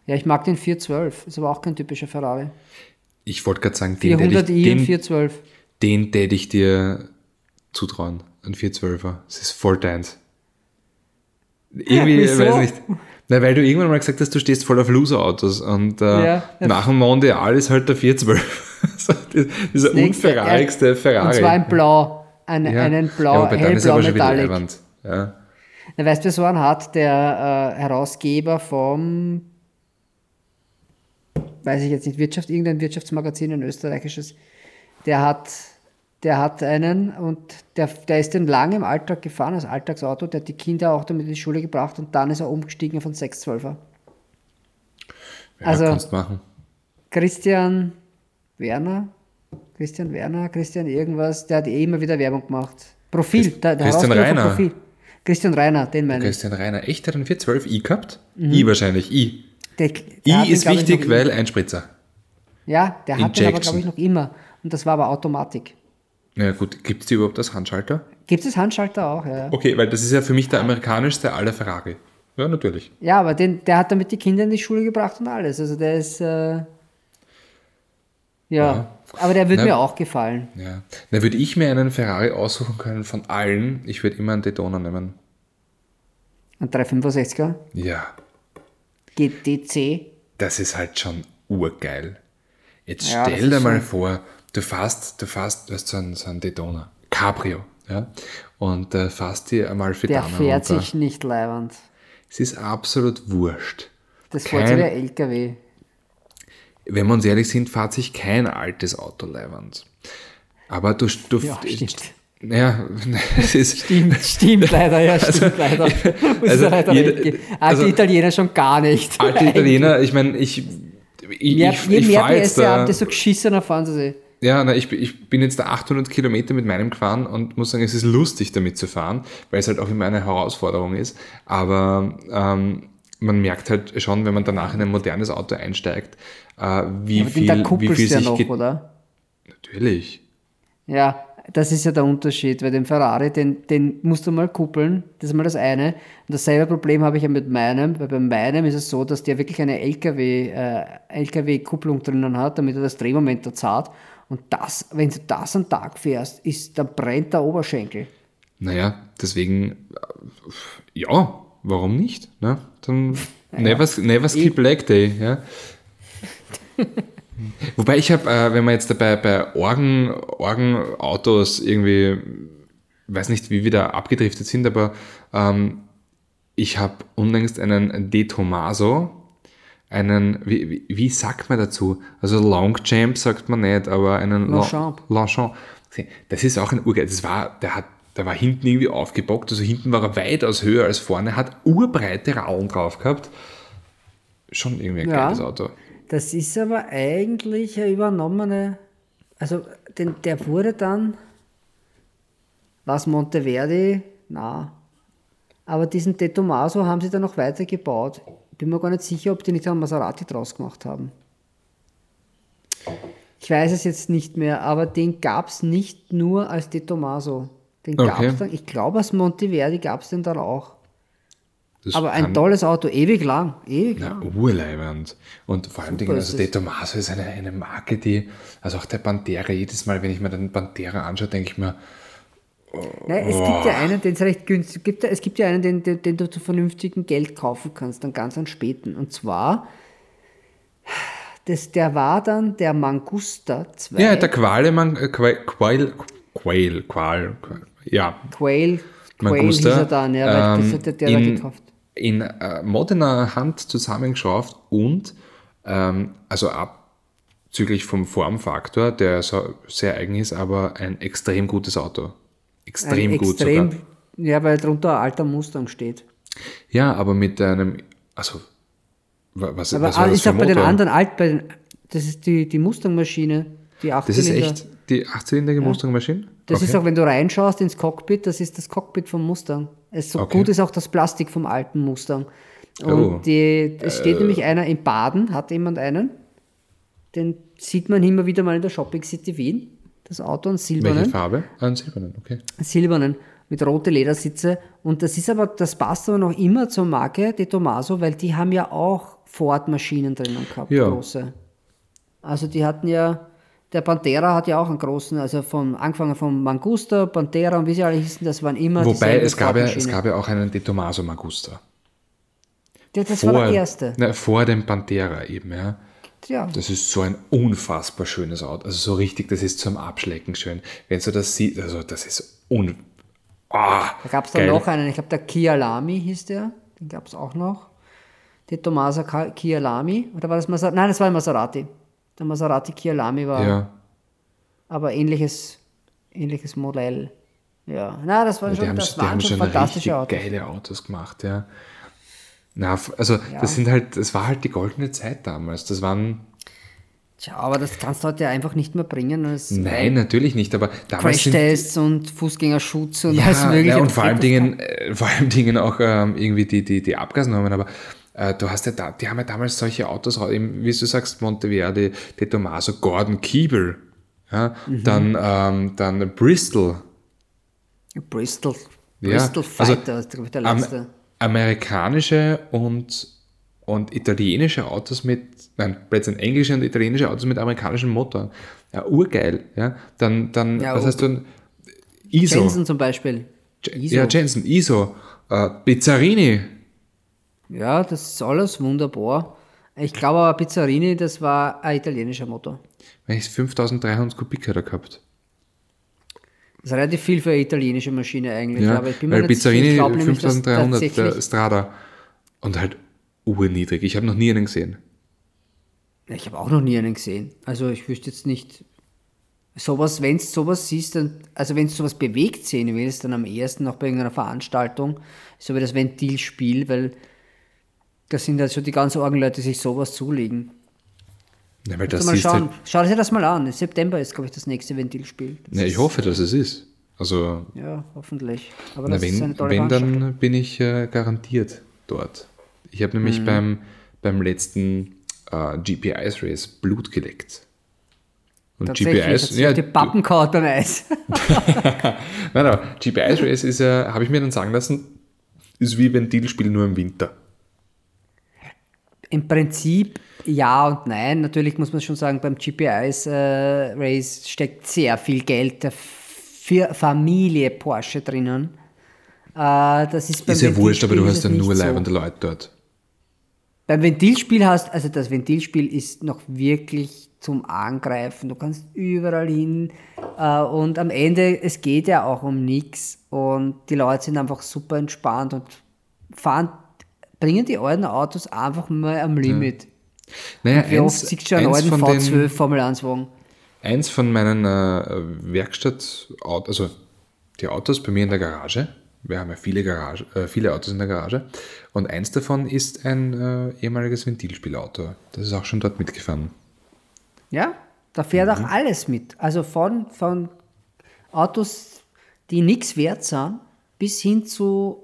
Speaker 1: Ja, ich mag den 412. Ist aber auch kein typischer Ferrari.
Speaker 2: Ich wollte gerade sagen, den hätte
Speaker 1: 400i
Speaker 2: ich,
Speaker 1: und
Speaker 2: den,
Speaker 1: 412.
Speaker 2: den täte ich dir zutrauen. Ein 412er. Das ist voll deins. [LAUGHS] Irgendwie,
Speaker 1: Wieso?
Speaker 2: weiß nicht. Na, weil du irgendwann mal gesagt hast, du stehst voll auf Loser-Autos und äh,
Speaker 1: Ja.
Speaker 2: nach dem Mondial ist halt der 412. [LAUGHS] dieser unferrarigste
Speaker 1: ja.
Speaker 2: Ferrari.
Speaker 1: Und zwar in Blau. Ein,
Speaker 2: ja.
Speaker 1: Einen
Speaker 2: ja,
Speaker 1: blau,
Speaker 2: aber dann ist er
Speaker 1: hellblau
Speaker 2: aber schon wieder
Speaker 1: Metallic.
Speaker 2: leibend. Ja.
Speaker 1: Na, weißt du, wer so einen hat? Der äh, Herausgeber vom, weiß ich jetzt nicht, Wirtschaft, irgendein Wirtschaftsmagazin, ein österreichisches, der hat, der hat einen und der, der ist den lange im Alltag gefahren, als Alltagsauto, der hat die Kinder auch damit in die Schule gebracht und dann ist er umgestiegen von 612er.
Speaker 2: Ja,
Speaker 1: Also-
Speaker 2: kannst machen.
Speaker 1: Christian Werner, Christian Werner, Christian irgendwas, der hat eh immer wieder Werbung gemacht. Profil,
Speaker 2: Christ-
Speaker 1: der, der
Speaker 2: Christian Reiner.
Speaker 1: Profil. Christian Reiner, den meine ich.
Speaker 2: Christian Reiner, echt, der hat einen 412i gehabt? I wahrscheinlich, I.
Speaker 1: Der, der
Speaker 2: I
Speaker 1: den,
Speaker 2: ist
Speaker 1: ich,
Speaker 2: wichtig,
Speaker 1: noch
Speaker 2: weil Einspritzer.
Speaker 1: Ja, der hat den aber, glaube ich, noch immer. Und das war aber Automatik.
Speaker 2: Ja gut, gibt es die überhaupt als Handschalter?
Speaker 1: Gibt es Handschalter auch, ja.
Speaker 2: Okay, weil das ist ja für mich der amerikanischste aller Ferrari. Ja, natürlich.
Speaker 1: Ja, aber den, der hat damit die Kinder in die Schule gebracht und alles. Also der ist, äh, ja, aber der würde mir auch gefallen.
Speaker 2: Ja. Da würde ich mir einen Ferrari aussuchen können von allen. Ich würde immer einen Daytona nehmen.
Speaker 1: Ein 365er,
Speaker 2: Ja,
Speaker 1: GTC.
Speaker 2: das ist halt schon urgeil. Jetzt
Speaker 1: Ja,
Speaker 2: stell dir mal vor, du fährst, du fährst, du hast so einen, so einen Daytona, Cabrio, ja, und äh, fährst dir einmal für
Speaker 1: Der fährt
Speaker 2: runter.
Speaker 1: sich nicht leibend.
Speaker 2: Es ist absolut wurscht.
Speaker 1: Das
Speaker 2: Kein-
Speaker 1: fährt so der LKW.
Speaker 2: Wenn wir uns ehrlich sind, fährt sich kein altes Auto leibend. Aber du, du
Speaker 1: Ja, stimmt.
Speaker 2: Ja, [LAUGHS] es ist,
Speaker 1: Stimmt, stimmt leider, ja, stimmt leider. [LAUGHS] Muss
Speaker 2: also
Speaker 1: leider
Speaker 2: jeder-.
Speaker 1: Alte
Speaker 2: also-
Speaker 1: Italiener schon gar nicht.
Speaker 2: alte [LAUGHS] Italiener, ich meine, ich, ich,
Speaker 1: Je,
Speaker 2: ich,
Speaker 1: je
Speaker 2: ich
Speaker 1: mehr PS haben, desto geschissener fahren sie sich.
Speaker 2: Ja, na, ich, ich bin jetzt da 800 Kilometer mit meinem gefahren und muss sagen, es ist lustig damit zu fahren, weil es halt auch immer eine Herausforderung ist. Aber ähm, man merkt halt schon, wenn man danach in ein modernes Auto einsteigt, äh, wie,
Speaker 1: den
Speaker 2: viel,
Speaker 1: da
Speaker 2: wie
Speaker 1: kuppelst
Speaker 2: viel
Speaker 1: du ja noch, oder?
Speaker 2: Natürlich.
Speaker 1: Ja, das ist ja der Unterschied, weil den Ferrari, den, den musst du mal kuppeln, das ist mal das eine. Und dasselbe Problem habe ich ja mit meinem, weil bei meinem ist es so, dass der wirklich eine LKW, äh, LKW-Kupplung drinnen hat, damit er das Drehmoment da zahlt. Und das, wenn du das am Tag fährst, ist, dann brennt der Oberschenkel.
Speaker 2: Naja, deswegen, äh, ja, warum nicht? Ne? Dann [LAUGHS] never, never skip leg day. Ja? Wobei ich habe, äh, wenn man jetzt dabei bei Orgen, Orgenautos irgendwie, weiß nicht, wie wir da abgedriftet sind, aber ähm, ich habe unlängst einen De Tomaso, einen, wie, wie, wie sagt man dazu? Also Longchamp sagt man nicht, aber einen
Speaker 1: Longchamp.
Speaker 2: Longchamp. Das ist auch ein Urgeil. Das war, der hat, der war hinten irgendwie aufgebockt, also hinten war er weitaus höher als vorne, hat urbreite Raulen drauf gehabt. Schon irgendwie ein
Speaker 1: Ja.
Speaker 2: geiles Auto.
Speaker 1: Das ist aber eigentlich eine übernommene, also den, der wurde dann, was Monteverdi, na, aber diesen De Tomaso haben sie dann noch weitergebaut. Bin mir gar nicht sicher, ob die nicht einen Maserati draus gemacht haben. Ich weiß es jetzt nicht mehr, aber den gab es nicht nur als De Tomaso. Den
Speaker 2: Okay.
Speaker 1: gab es dann, ich glaube, als Monteverdi gab es den dann auch.
Speaker 2: Das
Speaker 1: Aber ein
Speaker 2: kann-
Speaker 1: tolles Auto, ewig lang, ewig
Speaker 2: Na,
Speaker 1: lang.
Speaker 2: Urleibend. Und vor allem, Dingen, also
Speaker 1: es.
Speaker 2: De Tomaso ist eine, eine Marke, die, also auch der Pantera, jedes Mal, wenn ich mir den Pantera anschaue, denke ich mir,
Speaker 1: Nein, es gibt ja einen, den es recht günstig gibt. Es gibt ja einen, den, den, den du zu vernünftigem Geld kaufen kannst, dann ganz an späten. Und zwar, das, der war dann der Mangusta 2.
Speaker 2: ja, der Qualemann, äh, Quail, Quail, Quail, Qual, ja,
Speaker 1: Quail, Quail
Speaker 2: Mangusta,
Speaker 1: hieß er dann, ja, weil das
Speaker 2: ähm,
Speaker 1: hat der, der da
Speaker 2: in,
Speaker 1: gekauft.
Speaker 2: In äh, moderner Hand zusammengeschraubt und ähm, also abzüglich vom Formfaktor, der so sehr eigen ist, aber ein extrem gutes Auto. Extrem
Speaker 1: Ein
Speaker 2: gut
Speaker 1: extrem,
Speaker 2: sogar.
Speaker 1: Ja, weil drunter ein alter Mustang steht.
Speaker 2: Ja, aber mit einem, also wa- was,
Speaker 1: Aber
Speaker 2: was war
Speaker 1: ah,
Speaker 2: das
Speaker 1: ich sag bei den anderen alt, bei den, das ist die, die Mustang-Maschine, die 8
Speaker 2: Das ist echt die 8-zylindrige Mustang-Maschine?
Speaker 1: Das ist
Speaker 2: Okay.
Speaker 1: auch, wenn du reinschaust ins Cockpit, das ist das Cockpit vom Mustang. Es so
Speaker 2: Okay.
Speaker 1: gut ist auch das Plastik vom alten Mustang. Und
Speaker 2: Oh.
Speaker 1: die, es steht nämlich einer in Baden, hat jemand einen. Den sieht man immer wieder mal in der Shopping City Wien. Das Auto,
Speaker 2: Welche
Speaker 1: silbernen.
Speaker 2: Farbe? Ah, ein silbernen, okay.
Speaker 1: Silbernen mit rote Ledersitze. Und das ist aber, das passt aber noch immer zur Marke De Tomaso, weil die haben ja auch Ford-Maschinen drinnen gehabt,
Speaker 2: Ja.
Speaker 1: große. Also die hatten ja, der Pantera hat ja auch einen großen, also von angefangen vom Mangusta, Pantera und wie sie alle hießen, das waren immer
Speaker 2: Wobei, es gab, ja, es gab ja auch einen De Tomaso Magusta.
Speaker 1: Ja, das war der erste.
Speaker 2: Na, vor dem Pantera eben, ja.
Speaker 1: Ja.
Speaker 2: Das ist so ein unfassbar schönes Auto. Also so richtig, das ist zum Abschlecken schön. Wenn du das siehst, also das ist un... Ah,
Speaker 1: Da gab es dann noch einen, ich glaube der Kia Lamy hieß der, den gab es auch noch. Der Tomasa Ka- Kia Lamy, oder war das Maserati? Nein, das war ein Maserati. Der Maserati Kia Lamy war
Speaker 2: Ja,
Speaker 1: aber ähnliches, ähnliches Modell. Ja, na, das waren
Speaker 2: die
Speaker 1: schon,
Speaker 2: haben,
Speaker 1: das waren
Speaker 2: haben
Speaker 1: schon fantastische Autos.
Speaker 2: geile Autos gemacht, ja. Na, also das sind halt, das war halt die goldene Zeit damals. Das waren,
Speaker 1: Tja, aber das kannst du heute einfach nicht mehr bringen. als
Speaker 2: nein, natürlich nicht, aber damals
Speaker 1: Crashtests und Fußgängerschutz und
Speaker 2: Ja,
Speaker 1: alles mögliche.
Speaker 2: ja, und vor
Speaker 1: das
Speaker 2: Dingen, äh, vor allem Dingen auch ähm, irgendwie die, die, die Abgasnormen, aber äh, du hast ja da, die haben ja damals solche Autos, eben, wie du sagst, Monteverdi, De Tomaso, Gordon Keeble, ja,
Speaker 1: Mhm.
Speaker 2: dann, ähm, dann Bristol.
Speaker 1: Bristol.
Speaker 2: Ja,
Speaker 1: Bristol
Speaker 2: also
Speaker 1: Fighter ist, glaube ich, der
Speaker 2: am,
Speaker 1: letzte.
Speaker 2: amerikanische und, und italienische Autos mit, nein, plötzlich englische und italienische Autos mit amerikanischen Motoren. Ja, urgeil, ja. Dann, dann
Speaker 1: Ja,
Speaker 2: was
Speaker 1: oh.
Speaker 2: heißt du, ISO.
Speaker 1: Jensen zum Beispiel. ISO.
Speaker 2: Ja, Jensen, ISO, äh, Pizzarini,
Speaker 1: Ja, das ist alles wunderbar. Ich glaube aber Pizzarini, das war ein italienischer Motor.
Speaker 2: Ich 5300 Kubik hat er gehabt.
Speaker 1: Das ist relativ viel für eine italienische Maschine eigentlich.
Speaker 2: Ja,
Speaker 1: aber ich bin mir
Speaker 2: weil
Speaker 1: nicht sicher. Ich
Speaker 2: Pizzarini
Speaker 1: dass
Speaker 2: 5300 der
Speaker 1: tatsächlich,
Speaker 2: Strada. Und halt urniedrig. Ich habe noch nie einen gesehen.
Speaker 1: ich habe auch noch nie einen gesehen. Also ich wüsste jetzt nicht, sowas, wenn du sowas siehst, dann, also wenn du sowas bewegt sehen willst, dann am ehesten noch bei irgendeiner Veranstaltung, so wie das Ventilspiel, weil das sind halt so die ganz Orgenleute, die sich sowas zulegen.
Speaker 2: Ja,
Speaker 1: mal schauen.
Speaker 2: halt,
Speaker 1: Schau dir das mal an. Im September ist, glaube ich, das nächste Ventilspiel. Das
Speaker 2: ja, ich hoffe, dass es ist. Also,
Speaker 1: Ja, hoffentlich. Aber
Speaker 2: na,
Speaker 1: das ist eine
Speaker 2: wenn, wenn dann bin ich äh, garantiert dort. Ich habe
Speaker 1: Mhm.
Speaker 2: nämlich beim, beim letzten äh, GP Ice Race Blut geleckt. Und
Speaker 1: Tatsächlich,
Speaker 2: GP Ice,
Speaker 1: hat's
Speaker 2: ja,
Speaker 1: die Pappen kaut beim Eis. [LAUGHS] [LAUGHS]
Speaker 2: nein, aber GP Ice Race ist ja, habe ich mir dann sagen lassen, ist wie Ventilspiel nur im Winter.
Speaker 1: Im Prinzip ja und nein. Natürlich muss man schon sagen, beim GPIs äh, Race steckt sehr viel Geld der für Familie Porsche drinnen. Äh, das ist beim
Speaker 2: Ist ja wurscht, aber du hast
Speaker 1: es
Speaker 2: nur
Speaker 1: nicht so.
Speaker 2: leibende Leute dort.
Speaker 1: Beim Ventilspiel hast, also das Ventilspiel ist noch wirklich zum Angreifen. Du kannst überall hin äh, und am Ende, es geht ja auch um nichts und die Leute sind einfach super entspannt und fahren, bringen die alten Autos einfach mal am Limit.
Speaker 2: Naja,
Speaker 1: Wie oft
Speaker 2: eins,
Speaker 1: siehst du schon einen alten
Speaker 2: von
Speaker 1: V12
Speaker 2: den,
Speaker 1: Formel 1 Wagen?
Speaker 2: Eins von meinen äh, Werkstatt, also die Autos bei mir in der Garage. Wir haben ja viele, Garage, äh, viele Autos in der Garage. Und eins davon ist ein äh, ehemaliges Ventilspielauto. Das ist auch schon dort mitgefahren.
Speaker 1: Ja, da fährt auch alles mit. Also von, von Autos, die nichts wert sind, bis hin zu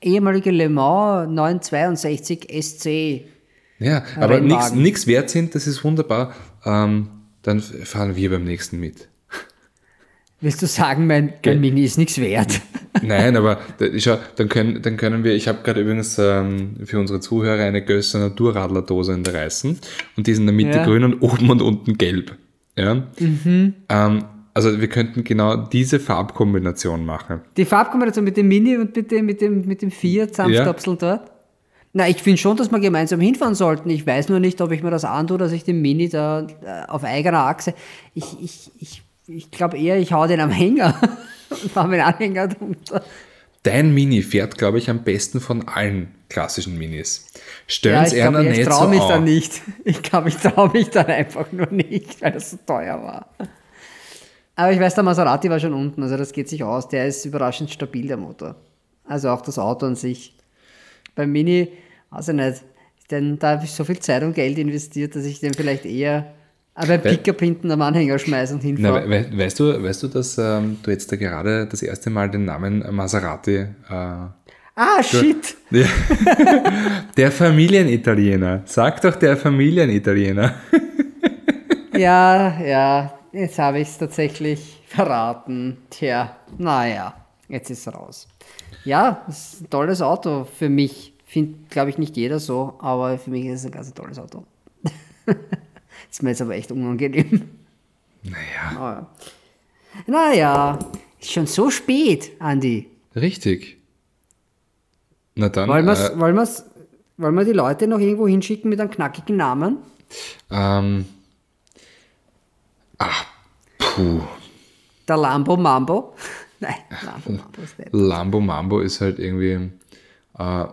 Speaker 1: ehemalige Le Mans 962 SC.
Speaker 2: Ja, aber nichts wert sind, das ist wunderbar. Ähm, dann fahren wir beim nächsten mit.
Speaker 1: Willst du sagen, mein, mein Mini ist nichts wert? [LAUGHS]
Speaker 2: Nein, aber schau, dann, können, dann können wir, ich habe gerade übrigens ähm, für unsere Zuhörer eine Gösser Naturradlerdose in der Reißen und die ist in der Mitte
Speaker 1: Ja.
Speaker 2: grün und oben und unten gelb. Ja? Ähm, also wir könnten genau diese Farbkombination machen.
Speaker 1: Die Farbkombination mit dem Mini und mit dem, mit dem, mit dem Fiat Samstopsel dort? Na, ich finde schon, dass wir gemeinsam hinfahren sollten. Ich weiß nur nicht, ob ich mir das antue, dass ich den Mini da äh, auf eigener Achse. Ich, ich, ich, ich glaube eher, ich hau den am Hänger [LAUGHS] und fahre meinen Anhänger drunter.
Speaker 2: Dein Mini fährt, glaube ich, am besten von allen klassischen Minis.
Speaker 1: Ja,
Speaker 2: Stören's
Speaker 1: ich
Speaker 2: ja,
Speaker 1: ich
Speaker 2: nicht
Speaker 1: traue
Speaker 2: so
Speaker 1: mich
Speaker 2: an.
Speaker 1: dann nicht. [LAUGHS] Ich glaube, ich traue mich dann einfach nur nicht, weil das so teuer war. Aber ich weiß, der Maserati war schon unten, also das geht sich aus. Der ist überraschend stabil, der Motor. Also auch das Auto an sich. Beim Mini, weiß ich nicht, denn da habe ich so viel Zeit und Geld investiert, dass ich den vielleicht eher aber
Speaker 2: Weil-
Speaker 1: Pickup hinten am Anhänger schmeiße und
Speaker 2: Na,
Speaker 1: hinfahre.
Speaker 2: we we weißt, du, weißt du, dass ähm, du jetzt da gerade das erste Mal den Namen Maserati äh,
Speaker 1: ah, shit!
Speaker 2: Ja. [LAUGHS] Der Familienitaliener. Sag doch der Familienitaliener. [LAUGHS]
Speaker 1: Ja, ja, jetzt habe ich es tatsächlich verraten. Tja, naja, jetzt ist es raus. Ja, es ist ein tolles Auto für mich. Findet, glaube ich, nicht jeder so, aber für mich ist es ein ganz tolles Auto. [LAUGHS] ist mir jetzt aber echt unangenehm.
Speaker 2: Naja,
Speaker 1: Naja. Naja, ist schon so spät, Andi.
Speaker 2: richtig. Na dann,
Speaker 1: Wollen, wir's,
Speaker 2: äh,
Speaker 1: wollen, wir's, wollen wir die Leute noch irgendwo hinschicken mit einem knackigen Namen?
Speaker 2: ähm, ach, puh.
Speaker 1: Der Lambo Mambo? [LAUGHS] Nein, Lambo Mambo ist nicht.
Speaker 2: Lambo Mambo ist halt irgendwie, äh,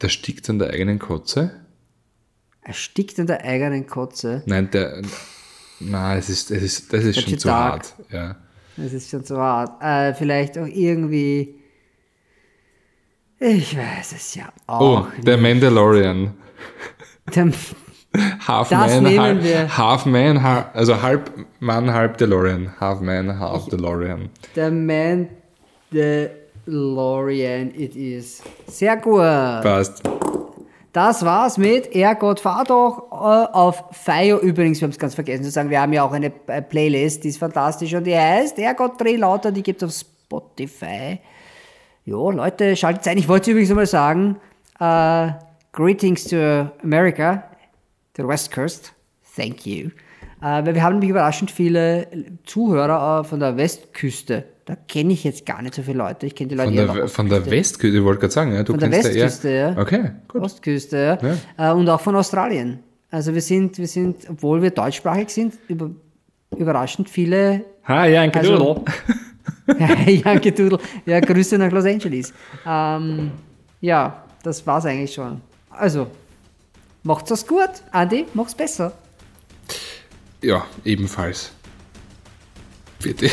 Speaker 2: der stickt an der eigenen Kotze.
Speaker 1: Erstickt in der eigenen Kotze.
Speaker 2: Nein, der, na, es ist, es ist, das ist
Speaker 1: Ganz
Speaker 2: schon zu
Speaker 1: dark.
Speaker 2: hart. Ja.
Speaker 1: Das ist schon so hart. Äh, vielleicht auch irgendwie. Ich weiß es ja
Speaker 2: Oh,
Speaker 1: auch.
Speaker 2: der Mandalorian.
Speaker 1: Der, [LAUGHS]
Speaker 2: Half
Speaker 1: Das
Speaker 2: Man,
Speaker 1: nehmen
Speaker 2: halb,
Speaker 1: wir.
Speaker 2: half Man, halb, also halb Mann, halb DeLorean. Half Man, half DeLorean.
Speaker 1: der Man, the Lorian, it is. Sehr gut.
Speaker 2: Passt.
Speaker 1: Das war's mit Ergott fahr doch äh, auf Fire übrigens. Wir haben es ganz vergessen zu sagen. Wir haben ja auch eine äh, Playlist, die ist fantastisch und die heißt Ergott Dreh lauter. Die gibt's auf Spotify. Jo, Leute, schaltet ein. Ich wollte übrigens einmal sagen, äh, Greetings to America, the West Coast. Thank you. Äh, weil wir haben nämlich überraschend viele Zuhörer äh, von der Westküste. Da kenne ich jetzt gar nicht so viele Leute. Ich kenne die Leute
Speaker 2: Von der,
Speaker 1: der
Speaker 2: von der Westküste, ich wollte gerade sagen, ja, du
Speaker 1: Von der
Speaker 2: kennst
Speaker 1: Westküste,
Speaker 2: ja.
Speaker 1: ja.
Speaker 2: Okay, gut.
Speaker 1: Ostküste, ja. Äh, und auch von Australien. Also wir sind, wir sind, obwohl wir deutschsprachig sind, über, überraschend viele.
Speaker 2: Hi, Janke
Speaker 1: Also-
Speaker 2: Doodle. [LAUGHS]
Speaker 1: Janke Doodle. Ja, Grüße nach Los Angeles. Ähm, ja, das war's eigentlich schon. Also, macht's das gut. Andi, mach's besser.
Speaker 2: Ja, ebenfalls. Bitte.